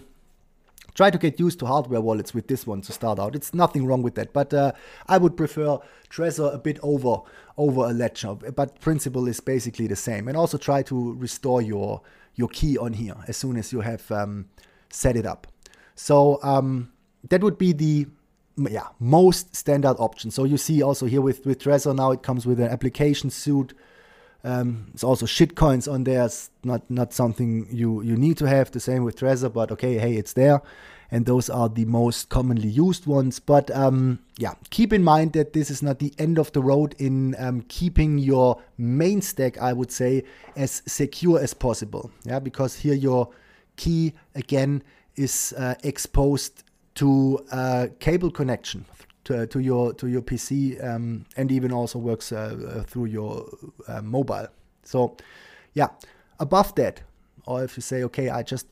try to get used to hardware wallets with this one to start out. It's nothing wrong with that, but uh, I would prefer Trezor a bit over over a Ledger. But principle is basically the same. And also try to restore your your key on here as soon as you have um, set it up. So um, that would be the yeah most standard option. So you see also here with with Trezor now it comes with an application suite. Um, it's also shitcoins on there. It's not not something you you need to have. The same with Trezor, but okay, hey, it's there, and those are the most commonly used ones. But um, yeah, keep in mind that this is not the end of the road in um, keeping your main stack. I would say as secure as possible. Yeah, because here your key again is uh, exposed to uh, cable connection to, to your to your PC um, and even also works uh, uh, through your uh, mobile. So, yeah, above that, or if you say, okay, I just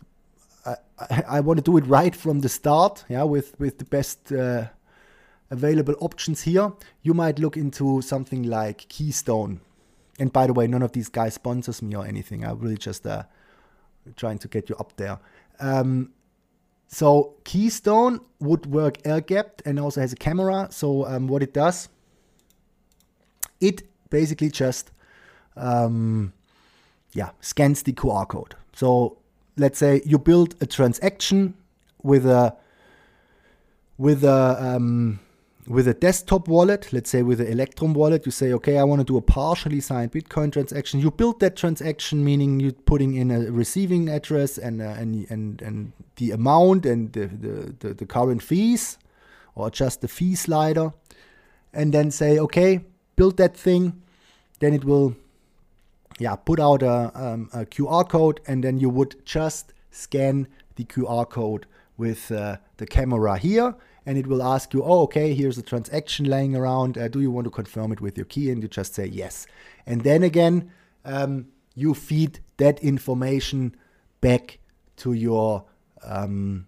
I, I, I want to do it right from the start, yeah, with with the best uh, available options here, you might look into something like Keystone. And by the way, none of these guys sponsors me or anything. I'm really just uh, trying to get you up there. Um, so Keystone would work air gapped and also has a camera. So um, what it does, it basically just um, yeah scans the QR code. So let's say you build a transaction with a with a um, with a desktop wallet, let's say with an Electrum wallet, you say, okay, I want to do a partially signed Bitcoin transaction. You build that transaction, meaning you're putting in a receiving address and uh, and, and and the amount and the, the, the, the current fees, or just the fee slider, and then say, okay, build that thing. Then it will, yeah, put out a, um, a QR code, and then you would just scan the QR code with uh, the camera here and it will ask you, oh, okay, here's a transaction laying around. Uh, do you want to confirm it with your key? And you just say yes. And then again, um, you feed that information back to your um,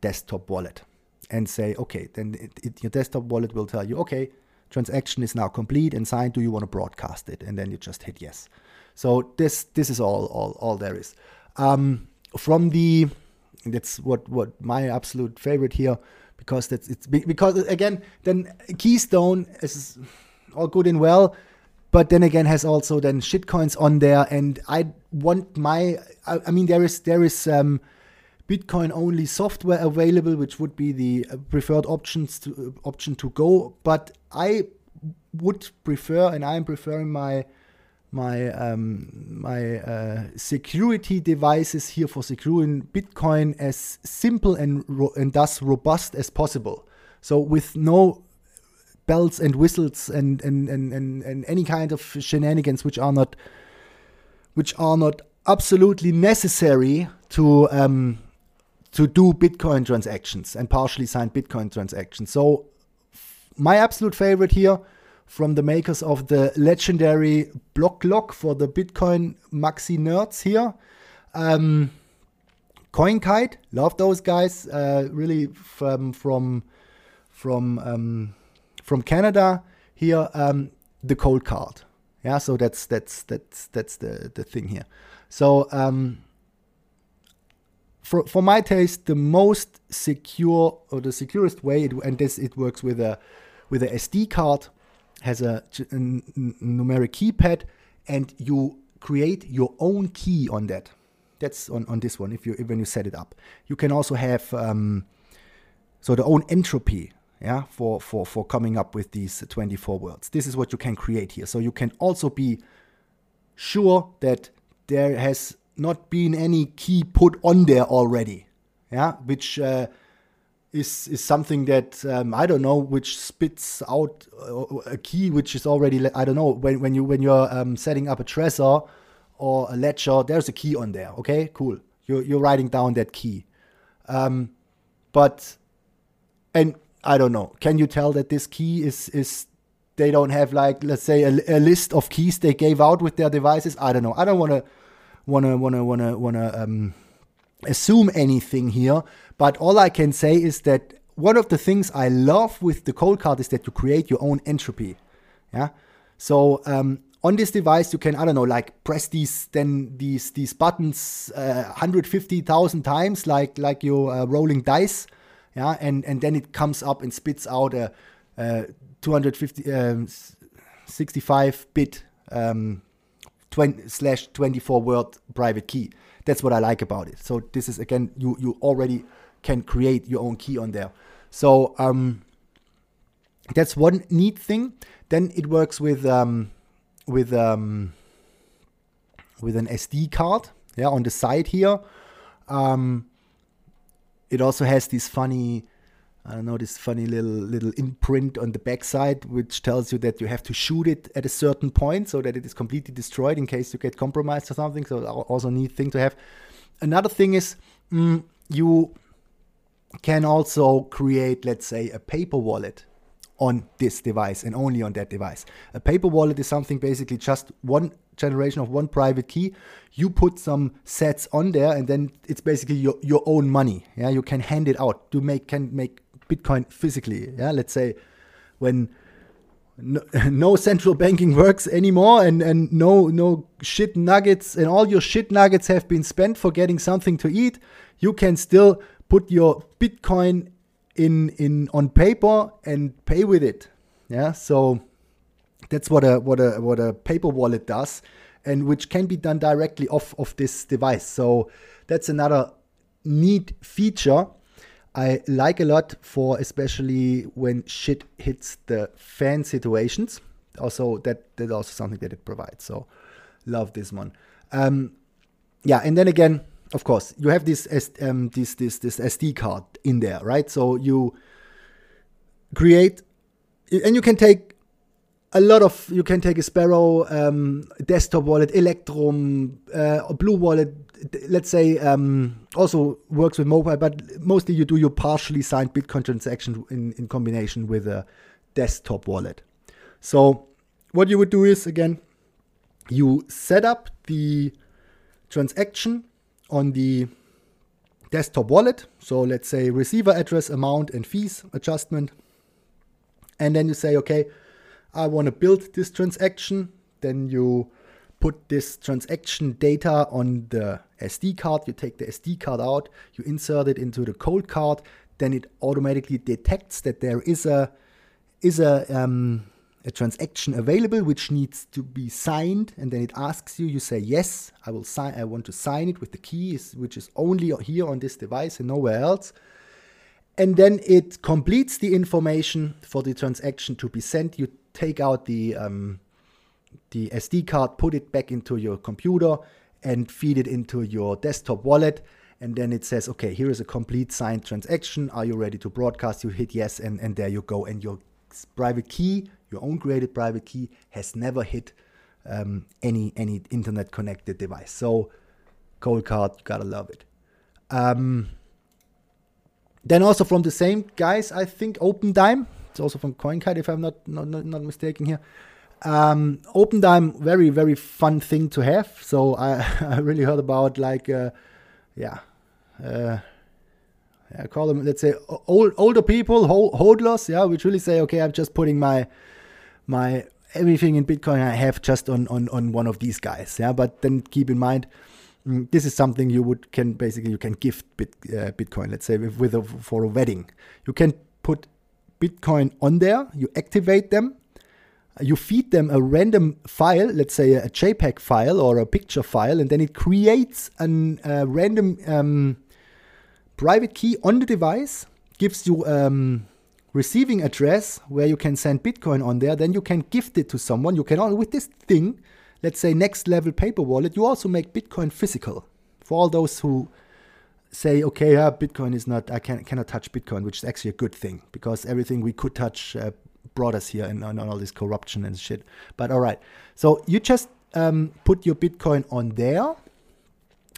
desktop wallet and say, okay, then it, it, your desktop wallet will tell you, okay, transaction is now complete and signed. Do you want to broadcast it? And then you just hit yes. So this this is all all all there is. Um, from the that's what what my absolute favorite here because that's it's because uh, again then Keystone is all good and well, but then again has also then shitcoins on there, and I want my I, I mean there is there is um, Bitcoin only software available, which would be the uh, preferred options to, uh, option to go, but I would prefer and I'm preferring my my um, my uh, security devices here for securing Bitcoin as simple and and thus robust as possible. So with no bells and whistles and and, and, and, and any kind of shenanigans which are not which are not absolutely necessary to um, to do Bitcoin transactions and partially signed Bitcoin transactions. So my absolute favorite here from the makers of the legendary Blockclock for the Bitcoin maxi nerds here. Um, CoinKite, love those guys. Uh, really from from from um, from Canada here. Um, the Coldcard, yeah. So that's that's that's that's the the thing here. So um, for for my taste, the most secure or the securest way, it, and this it works with a with a SD card has a, a numeric keypad and you create your own key on that. That's on, on this one if you when you set it up. You can also have um, so the own entropy yeah for, for for coming up with these 24 words. This is what you can create here. So you can also be sure that there has not been any key put on there already. Yeah, which uh, is is something that um, I don't know, which spits out a key which is already I don't know when when you when you're um, setting up a Trezor or a ledger, there's a key on there. Okay, cool. You're you're writing down that key, um, but and I don't know. Can you tell that this key is is they don't have like let's say a, a list of keys they gave out with their devices? I don't know. I don't want to wanna wanna wanna wanna um, assume anything here. But all I can say is that one of the things I love with the Coldcard is that you create your own entropy. Yeah. So um, on this device, you can I don't know like press these then these these buttons uh, 150,000 times like like you're uh, rolling dice. Yeah, and and then it comes up and spits out a, a 250 um, 65 bit um, 20 slash 24 word private key. That's what I like about it. So this is again, you you already can create your own key on there. So um, that's one neat thing. Then it works with um, with um, with an SD card. Yeah, on the side here. Um, it also has this funny I don't know this funny little little imprint on the backside, which tells you that you have to shoot it at a certain point so that it is completely destroyed in case you get compromised or something. So also a neat thing to have. Another thing is mm, you can also create, let's say, a paper wallet on this device and only on that device. A paper wallet is something basically just one generation of one private key. You put some sats on there, and then it's basically your, your own money. Yeah, you can hand it out. You make can make Bitcoin physically. Yeah, let's say when no, no, central banking works anymore and, and no no shit nuggets and all your shit nuggets have been spent for getting something to eat, you can still put your Bitcoin in in on paper and pay with it. Yeah, so that's what a what a what a paper wallet does, and which can be done directly off of this device. So that's another neat feature I like a lot for especially when shit hits the fan situations. Also, that that's also something that it provides. So, love this one. Um, yeah, and then again, of course, you have this um, this this this SD card in there, right? So you create, and you can take a lot of you can take a Sparrow um, desktop wallet, Electrum, uh, Blue Wallet, let's say um, also works with mobile, but mostly you do your partially signed Bitcoin transaction in, in combination with a desktop wallet. So what you would do is again, you set up the transaction on the desktop wallet. So let's say receiver address, amount, and fees adjustment. And then you say, okay, I want to build this transaction. Then you put this transaction data on the SD card. You take the SD card out, you insert it into the Coldcard, then it automatically detects that there is a is a um, a transaction available which needs to be signed, and then it asks you. You say yes, I will sign. I want to sign it with the key, which is only here on this device and nowhere else. And then it completes the information for the transaction to be sent. You take out the um, the SD card, put it back into your computer, and feed it into your desktop wallet. And then it says, okay, here is a complete signed transaction. Are you ready to broadcast? You hit yes, and, and there you go. And your private key, your own created private key, has never hit um, any any internet connected device. So, Coldcard, you gotta love it. Um, then also from the same guys, I think Opendime. It's also from CoinKite, if I'm not, not, not mistaken here. Um, Opendime, very very fun thing to have. So I, I really heard about like, uh, yeah, uh, I call them let's say old older people, hodlers, yeah, which really say, okay, I'm just putting my my everything in Bitcoin I have just on on on one of these guys, yeah. But then keep in mind. Mm, this is something you would can basically you can gift bit, uh, Bitcoin. Let's say with, with a, for a wedding, you can put Bitcoin on there. You activate them, you feed them a random file, let's say a JPEG file or a picture file, and then it creates a uh, random um, private key on the device, gives you um, receiving address where you can send Bitcoin on there. Then you can gift it to someone. You can with this thing, let's say next level paper wallet. You also make Bitcoin physical for all those who say, okay, yeah, Bitcoin is not, I can, cannot touch Bitcoin, which is actually a good thing because everything we could touch, uh, brought us here and on all this corruption and shit. But all right, so you just um, put your Bitcoin on there,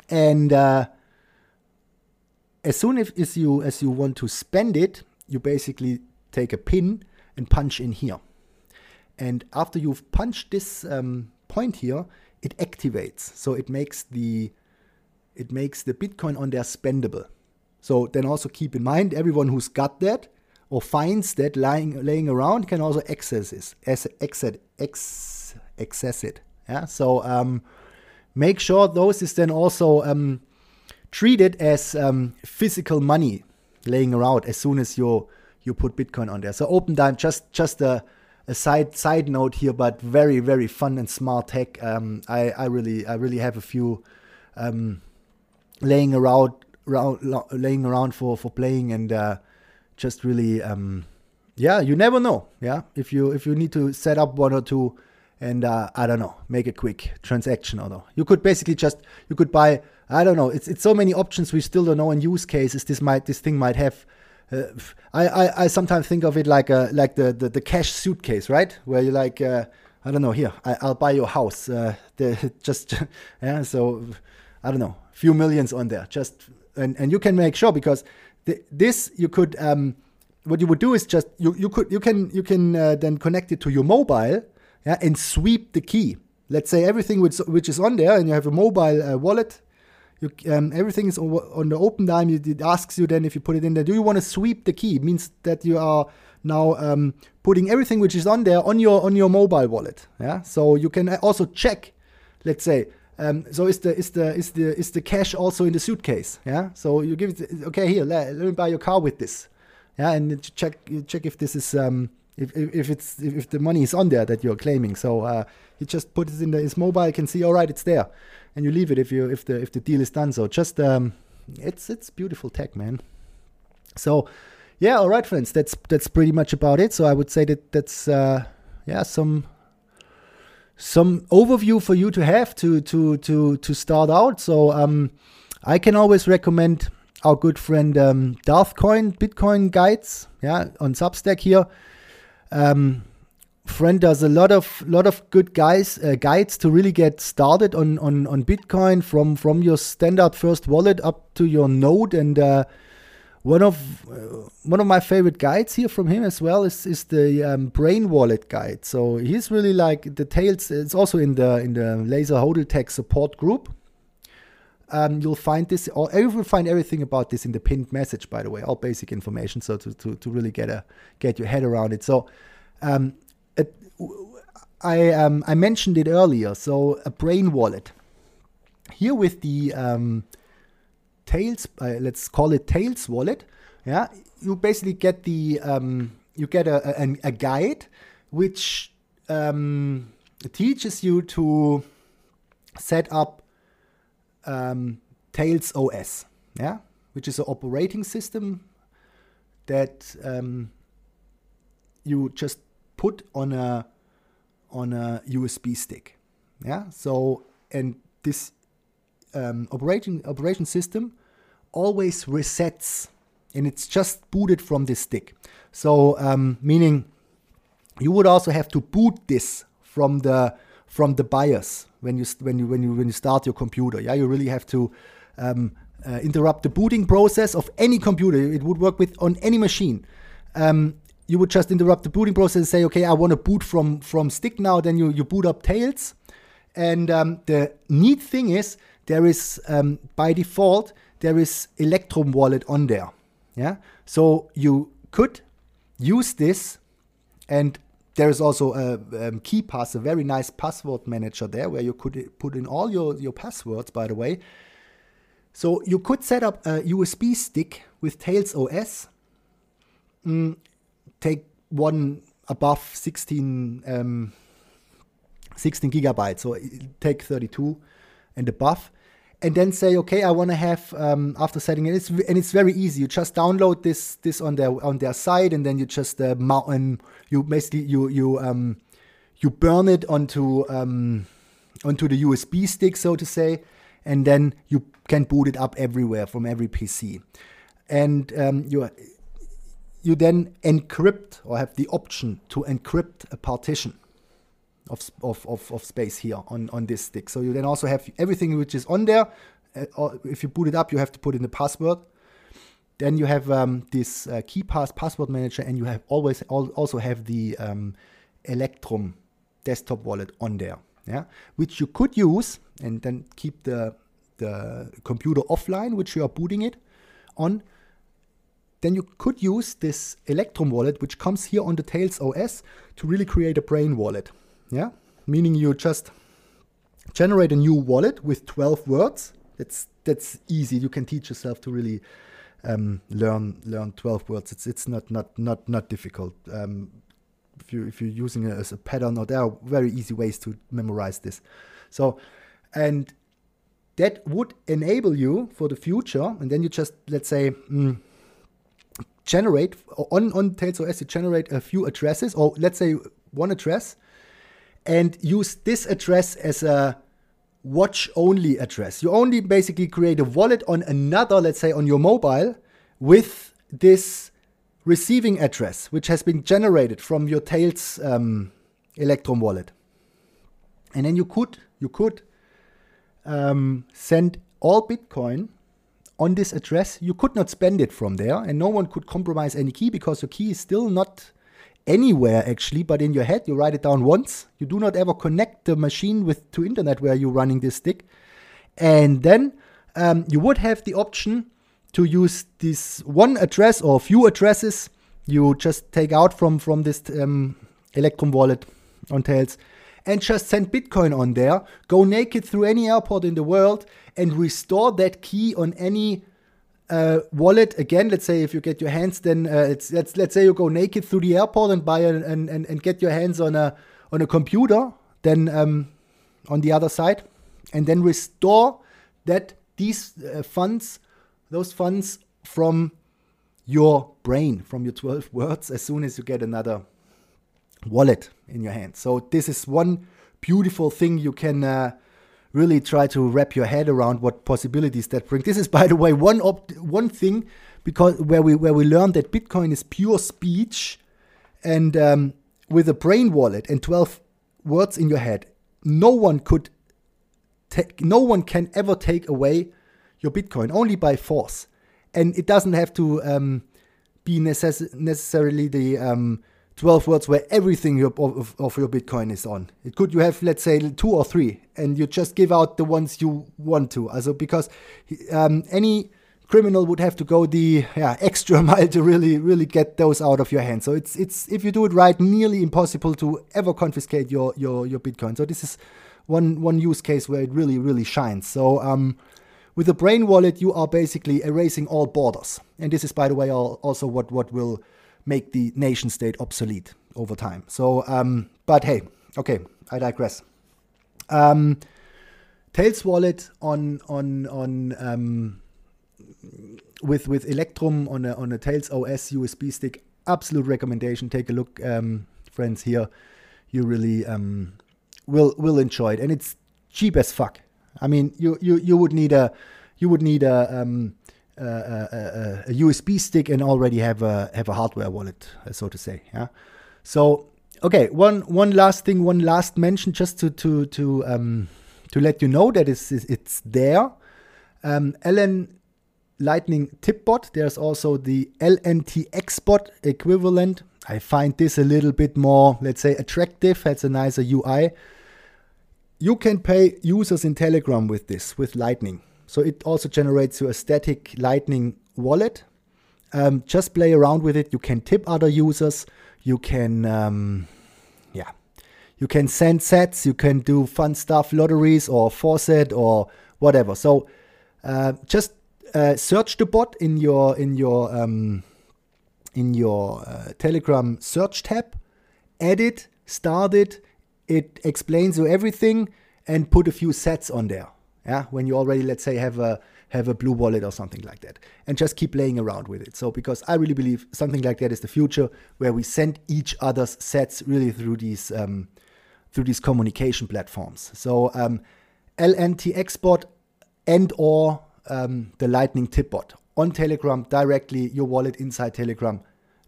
and uh, as soon as, as you as you want to spend it, you basically take a pin and punch in here. And after you've punched this um, point here, it activates. So it makes the it makes the Bitcoin on there spendable. So then also keep in mind everyone who's got that or finds that lying laying around can also access this, access, it. Yeah. So um, make sure those is then also um, treated as um, physical money laying around as soon as you you put Bitcoin on there. So Opendime, just just a, a side side note here, but very very fun and smart tech. Um, I I really I really have a few um, laying around, around laying around for for playing and uh, just really um, yeah you never know yeah? If you if you need to set up one or two and uh, I don't know make a quick transaction or no you could basically just you could buy I don't know it's it's so many options we still don't know in use cases this might this thing might have. Uh, I, I, I sometimes think of it like a like the, the, the cash suitcase right? Where you like uh, I don't know here I, will buy your house uh, the, just yeah so I don't know few millions on there. Just and, and you can make sure because this you could um, what you would do is just you, you could you can you can uh, then connect it to your mobile yeah, and sweep the key. Let's say everything which which is on there and you have a mobile uh, wallet. You, um, everything is on the Opendime. It asks you then if you put it in there. Do you want to sweep the key? It means that you are now um, putting everything which is on there on your on your mobile wallet. Yeah. So you can also check. Let's say um, so is the is the is the is the cash also in the suitcase? Yeah. So you give it. Okay, here let, let me buy your car with this. Yeah, and check check if this is um, if, if, it's if the money is on there that you're claiming. So uh, he just put it in the, his mobile, can see all right, it's there, and you leave it if you if the if the deal is done. So just um, it's it's beautiful tech, man. So yeah, all right, friends, that's that's pretty much about it. So I would say that that's uh, yeah some some overview for you to have to to to to start out. So um, I can always recommend our good friend um, Darthcoin Bitcoin guides. Yeah, on Substack here. Um, friend does a lot of lot of good guys uh, guides to really get started on on on Bitcoin from from your standard first wallet up to your node and. Uh, one of uh, one of my favorite guides here from him as well is is the um, Brain Wallet guide. So he's really like the tails. It's also in the in the Lazor Hodl Tech support group. Um, you'll find this, or you will find everything about this in the pinned message. By the way, all basic information. So to to, to really get a get your head around it. So um, it, I um, I mentioned it earlier. So a Brain Wallet here with the um, Tails, uh, let's call it Tails wallet. Yeah, you basically get the um, you get a, a, a guide which um, teaches you to set up um, Tails OS. Yeah, which is an operating system that um, you just put on a on a USB stick. Yeah, so and this um, operating operation system always resets and it's just booted from this stick. So um, meaning you would also have to boot this from the from the BIOS when you when you when you when you start your computer. Yeah, you really have to um, uh, interrupt the booting process of any computer. It would work with on any machine. Um, you would just interrupt the booting process and say, okay, I want to boot from from stick now. Then you you boot up Tails, and um, the neat thing is there is um, by default there is Electrum wallet on there. Yeah, so you could use this, and there is also a um, KeePass, a very nice password manager there where you could put in all your your passwords. By the way, so you could set up a USB stick with Tails OS. Mm, take one above 16 um, 16 gigabytes, so take 32 and above and then say okay i want to have um, after setting it it's, and it's very easy. You just download this this on their on their site and then you just uh, mount and you basically you you um you burn it onto um onto the usb stick so to say and then you can boot it up everywhere from every pc and um, you you then encrypt or have the option to encrypt a partition of, of, of, of space here on, on this stick. So you then also have everything which is on there. Uh, if you boot it up, you have to put in the password. Then you have um, this uh, KeePass password manager, and you have always al also have the um, Electrum desktop wallet on there. yeah, which you could use and then keep the the computer offline, which you are booting it on. Then you could use this Electrum wallet, which comes here on the Tails OS, to really create a brain wallet. Yeah, meaning you just generate a new wallet with 12 words. That's that's easy. You can teach yourself to really um, learn learn 12 words. It's it's not not not not difficult. Um, if you if you're using it as a pattern, or there are very easy ways to memorize this. So, and that would enable you for the future. And then you just let's say. Mm, generate on on Tails OS you generate a few addresses or let's say one address and use this address as a watch only address. You only basically create a wallet on another, let's say on your mobile, with this receiving address, which has been generated from your Tails um, Electrum wallet. And then you could you could um, send all Bitcoin on this address. You could not spend it from there, and no one could compromise any key because your key is still not anywhere actually, but in your head you write it down once. You do not ever connect the machine with to internet where you're running this stick, and then um, you would have the option to use this one address or few addresses you just take out from from this um, Electrum wallet on Tails and just send Bitcoin on there. Go naked through any airport in the world and restore that key on any uh, wallet again. Let's say if you get your hands, then uh, it's let's let's say you go naked through the airport and buy an, and, and and get your hands on a on a computer. Then um, on the other side, and then restore that these uh, funds, those funds from your brain, from your 12 words, as soon as you get another wallet in your hand. So this is one beautiful thing you can uh, really try to wrap your head around what possibilities that bring. This is, by the way, one op- one thing because where we where we learned that Bitcoin is pure speech, and um, with a brain wallet and 12 words in your head, no one could take, no one can ever take away your Bitcoin only by force, and it doesn't have to um, be necess- necessarily the um, 12 words where everything of, of, of, your Bitcoin is on. It could you have let's say two or three, and you just give out the ones you want to. Also because um, any criminal would have to go the yeah, extra mile to really really get those out of your hands. So it's it's if you do it right, nearly impossible to ever confiscate your your your Bitcoin. So this is one one use case where it really really shines. So um, with a brain wallet, you are basically erasing all borders, and this is by the way also what what will make the nation state obsolete over time. So, um, but hey, okay, I digress. Um, Tails wallet on on on um, with with Electrum on a on a Tails OS USB stick. Absolute recommendation. Take a look, um, friends. Here, you really um, will will enjoy it, and it's cheap as fuck. I mean, you you you would need a you would need a um, a, a, USB stick and already have a have a hardware wallet, uh, so to say. Yeah. So okay, one one last thing, one last mention, just to to to um, to let you know that it's it's there. Um, LN Lightning Tipbot. There's also the LNTX bot equivalent. I find this a little bit more, let's say, attractive. Has a nicer UI. You can pay users in Telegram with this, with Lightning. So it also generates you a static Lightning wallet. Um, just play around with it. You can tip other users. You can, um, yeah, you can send sats. You can do fun stuff, lotteries or faucet or whatever. So uh, just uh, search the bot in your in your um, in your uh, Telegram search tab. Add it, start it. It explains you everything and put a few sats on there yeah when you already let's say have a have a BlueWallet or something like that. And just keep playing around with it. So because i really believe something like that is the future where we send each other's sats really through these um, through these communication platforms. So um, bot and or um, the lightning tip bot. On telegram directly your wallet inside telegram.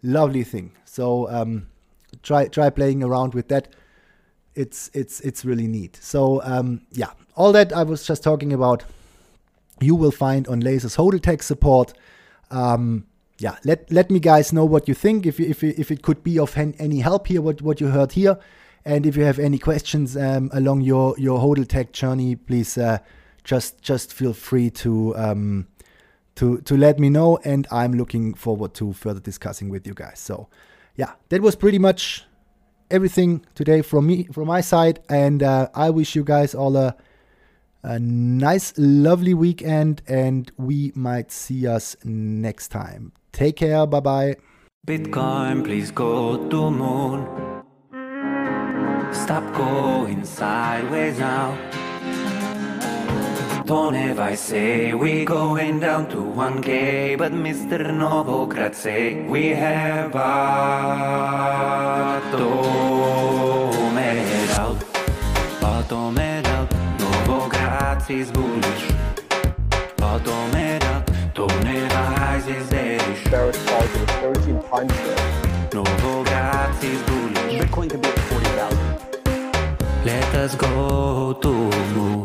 Lovely thing. So um, try try playing around with that it's it's it's really neat. So um, yeah, all that I was just talking about, you will find on Lazor's Hodl Tech support. Um, yeah, let let me guys know what you think. If you, if if it could be of any help here, what what you heard here, And if you have any questions um, along your your hodl tech journey, please uh, just just feel free to um, to to let me know. And I'm looking forward to further discussing with you guys. So yeah, that was pretty much everything today from me from my side. And uh, I wish you guys all a a nice, lovely weekend, and we might see us next time. Take care. Bye bye. Bitcoin, please go to moon. Stop going sideways now. Tone Vays say we going down to 1k, but Mr. Novogratz say we have bottomed out, bottomed out. Novogratz is bullish, bottomed out. Don't ever rise is bearish. Bearish target 13 times there. Novogratz is bullish. Bitcoin could be at 40,000. Let us go to moon.